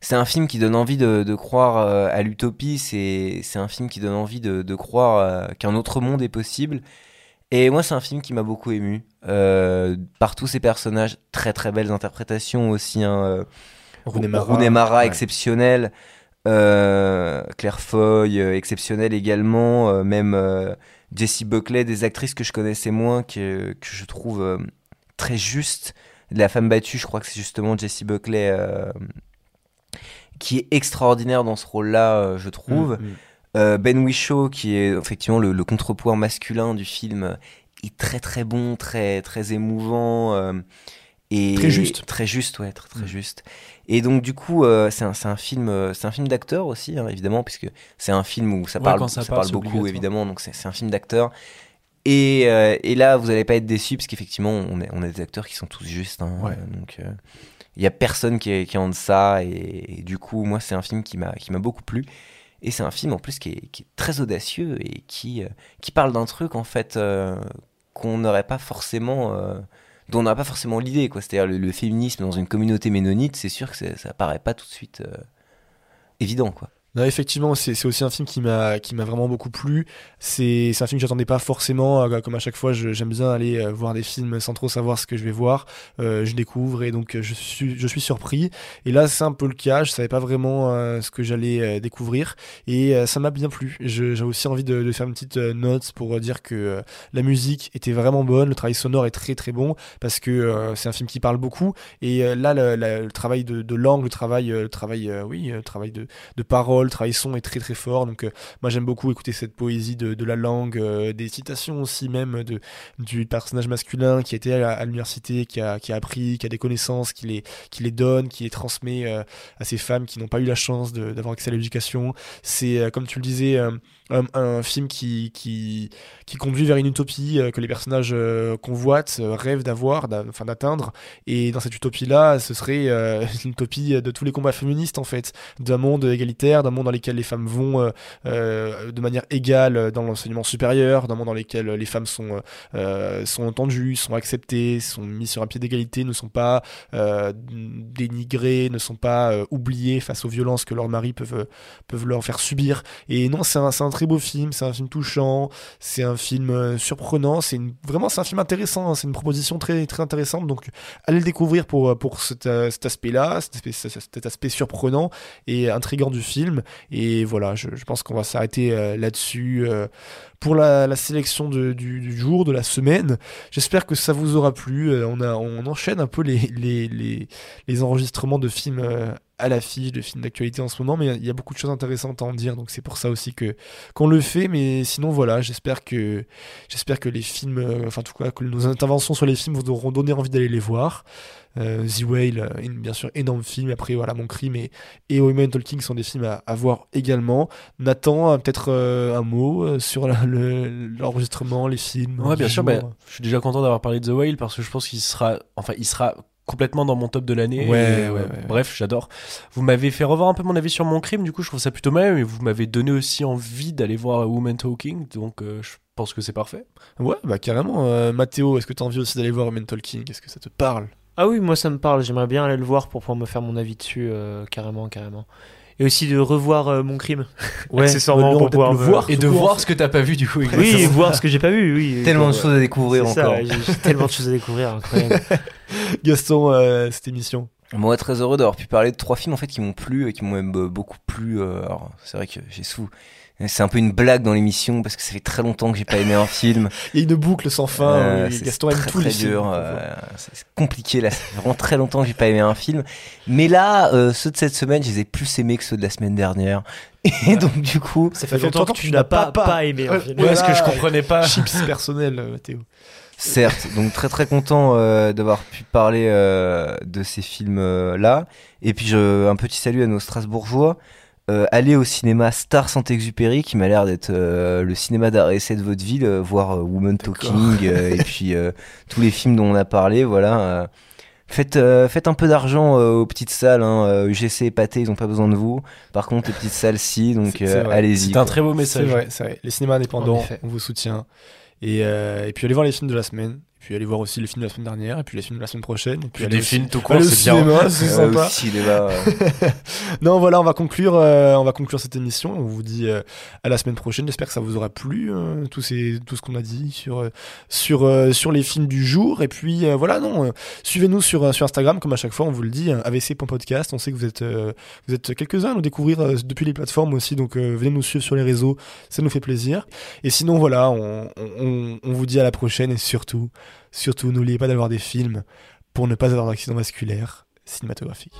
C'est un film qui donne envie de, de croire euh, à l'utopie. C'est c'est un film qui donne envie de, de croire euh, qu'un autre monde est possible. Et moi, c'est un film qui m'a beaucoup ému. euh, par tous ces personnages, très très belles interprétations aussi. Hein, euh, Rooney Mara, ouais. exceptionnel. Euh, Claire Foy, euh, exceptionnelle également. euh, même Jessie Buckley, des actrices que je connaissais moins, que, que je trouve très justes. La femme battue, je crois que c'est justement Jessie Buckley qui est extraordinaire dans ce rôle-là, je trouve. Mm, mm. Euh, ben Whishaw, qui est effectivement le, le contrepoids masculin du film, euh, est très très bon, très très émouvant. euh, et Très juste. Très juste, ouais, très très Mm. juste. Et donc du coup, euh, c'est un, un film, euh, c'est un film d'acteur aussi, hein, évidemment, puisque c'est un film où ça parle, ça ça parle, beaucoup, évidemment. Donc c'est un film d'acteur. Et, euh, et là, vous n'allez pas être déçus, parce qu'effectivement, on, on a des acteurs qui sont tous justes. hein, Ouais. euh, donc euh, il y a personne qui est, qui est en deçà. Et, et du coup, moi, c'est un film qui m'a qui m'a beaucoup plu. Et c'est un film en plus qui est, très audacieux et qui, euh, qui parle d'un truc en fait euh, qu'on n'aurait pas forcément, euh, dont on n'aurait pas forcément l'idée. quoi. C'est-à-dire le, féminisme dans une communauté ménonite, c'est sûr que c'est- ça paraît pas tout de suite évident. quoi. Non, effectivement, c'est aussi un film qui m'a vraiment beaucoup plu. C'est un film que j'attendais pas forcément. euh, Comme à chaque fois, j'aime bien aller euh, voir des films sans trop savoir ce que je vais voir. Euh, je découvre et donc euh, je suis je suis surpris. Et là, c'est un peu le cas. Je savais pas vraiment ce que j'allais découvrir et ça m'a bien plu. J'ai aussi envie de, de faire une petite note pour dire que la musique était vraiment bonne. Le travail sonore est très très bon parce que c'est un film qui parle beaucoup. Et là, le, la- le travail de, de langue, le travail, le travail, oui, le travail de, de parole, le travail est très très fort. Donc euh, moi j'aime beaucoup écouter cette poésie de, la langue, euh, des citations aussi même du personnage masculin qui était à, à l'université, qui a, a appris, qui a des connaissances, qui les, donne, qui les transmet euh, à ces femmes qui n'ont pas eu la chance d'avoir accès à l'éducation. C'est comme tu le disais. Euh, un, film qui, qui, qui conduit vers une utopie euh, que les personnages euh, convoitent, rêvent d'avoir, d'a- enfin d'atteindre. Et dans cette utopie-là, ce serait une utopie de tous les combats féministes en fait, d'un monde égalitaire, d'un monde dans lequel les femmes vont de manière égale dans l'enseignement supérieur, d'un monde dans lequel les femmes sont sont entendues, sont acceptées, sont mises sur un pied d'égalité, ne sont pas dénigrées, ne sont pas oubliées face aux violences que leurs maris peuvent peuvent leur faire subir. Et non, c'est un, un très beau film, c'est un film touchant, c'est un film euh, surprenant, c'est vraiment c'est un film intéressant, hein, c'est une proposition très très intéressante. Donc allez le découvrir pour pour cet, euh, aspect-là, cet aspect, cet- cet aspect surprenant et intrigant du film. Et voilà, je, pense qu'on va s'arrêter euh, là-dessus euh, pour la, sélection du, jour, de la semaine. J'espère que ça vous aura plu. Euh, on, enchaîne un peu les, enregistrements de films euh, à l'affiche, de films d'actualité en ce moment, mais il y a beaucoup de choses intéressantes à en dire, donc c'est pour ça aussi qu'on le fait. Mais sinon, voilà, j'espère que j'espère que les films, euh, enfin en tout cas que nos interventions sur les films vous auront donné envie d'aller les voir. Euh, The Whale, euh, bien sûr, énorme film. Après, voilà, Mon Crime et, et Women Talking sont des films à, à voir également. Nathan, euh, peut-être euh, un mot sur le- l'enregistrement, les films. Ouais, bien du sûr. bah, je suis déjà content d'avoir parlé de The Whale parce que je pense qu'il sera, enfin, il sera complètement dans mon top de l'année. Ouais, ouais, ouais. Bref, j'adore. Vous m'avez fait revoir un peu mon avis sur mon crime. Du coup, je trouve ça plutôt mal, mais vous m'avez donné aussi envie d'aller voir Woman Talking. Donc, euh, je pense que c'est parfait. Ouais, bah carrément. Euh, Mathéo, est-ce que tu as envie aussi d'aller voir Women Talking? Est-ce que ça te parle? Ah oui, moi ça me parle, j'aimerais bien aller le voir pour pouvoir me faire mon avis dessus, euh, carrément, carrément. Et aussi de revoir euh, mon crime, Ouais, accessoirement, non, pour pouvoir le me- voir Et de voir ce que t'as pas vu du coup. Oui, exactement. et voir ce que j'ai pas vu, oui. Tellement de choses à découvrir encore. ouais, j'ai j'ai tellement de choses à découvrir, incroyable. Gaston, euh, cette émission Moi, très heureux d'avoir pu parler de trois films en fait qui m'ont plu et qui m'ont même euh, beaucoup plu. euh, alors, c'est vrai que j'ai sous. C'est un peu une blague dans l'émission parce que ça fait très longtemps que j'ai pas aimé un film. Il y a une boucle sans fin. Euh, Gaston aime très, tous les très films. dur, euh, c'est compliqué là. Ça fait vraiment très longtemps que j'ai pas aimé un film. Mais là, euh, ceux de cette semaine, je les ai plus aimés que ceux de la semaine dernière. Et donc du coup, Ça fait longtemps que tu n'as pas, pas aimé un film. Ouais, ce que je comprenais pas. Chips personnel, euh, Théo. Certes, donc très très content euh, d'avoir pu parler euh, de ces films là. Et puis je, un petit salut à nos Strasbourgeois. Euh, allez au cinéma Star Saint-Exupéry qui m'a l'air d'être euh, le cinéma essai de votre ville, euh, voir euh, Woman Talking euh, et puis euh, tous les films dont on a parlé, voilà. euh. Faites, euh, faites un peu d'argent euh, aux petites salles, hein. UGC et Pâté, ils ont pas besoin de vous. Par contre, les petites salles, si, donc euh, allez-y. C'est un très beau message. vrai, c'est vrai. Les cinémas En indépendants, on vous soutient. Et, euh, et puis allez voir les films de la semaine. Puis allez voir aussi les films de la semaine dernière. Et puis les films de la semaine prochaine. Et puis Puis des aussi- films tout court, c'est bien. c'est sympa. cinéma, non, voilà, on va conclure, euh, on va conclure cette émission. On vous dit euh, à la semaine prochaine. J'espère que ça vous aura plu, euh, tout, ces, tout ce qu'on a dit sur, sur, sur les films du jour. Et puis voilà, non, suivez-nous sur, sur Instagram, comme à chaque fois, on vous le dit, euh, avc.podcast. On sait que vous êtes, vous êtes quelques-uns à nous découvrir depuis les plateformes aussi. Donc venez nous suivre sur les réseaux, ça nous fait plaisir. Et sinon, voilà, on, on, on vous dit à la prochaine. Et surtout, surtout, n'oubliez pas d'avoir des films pour ne pas avoir d'accident vasculaire cinématographique.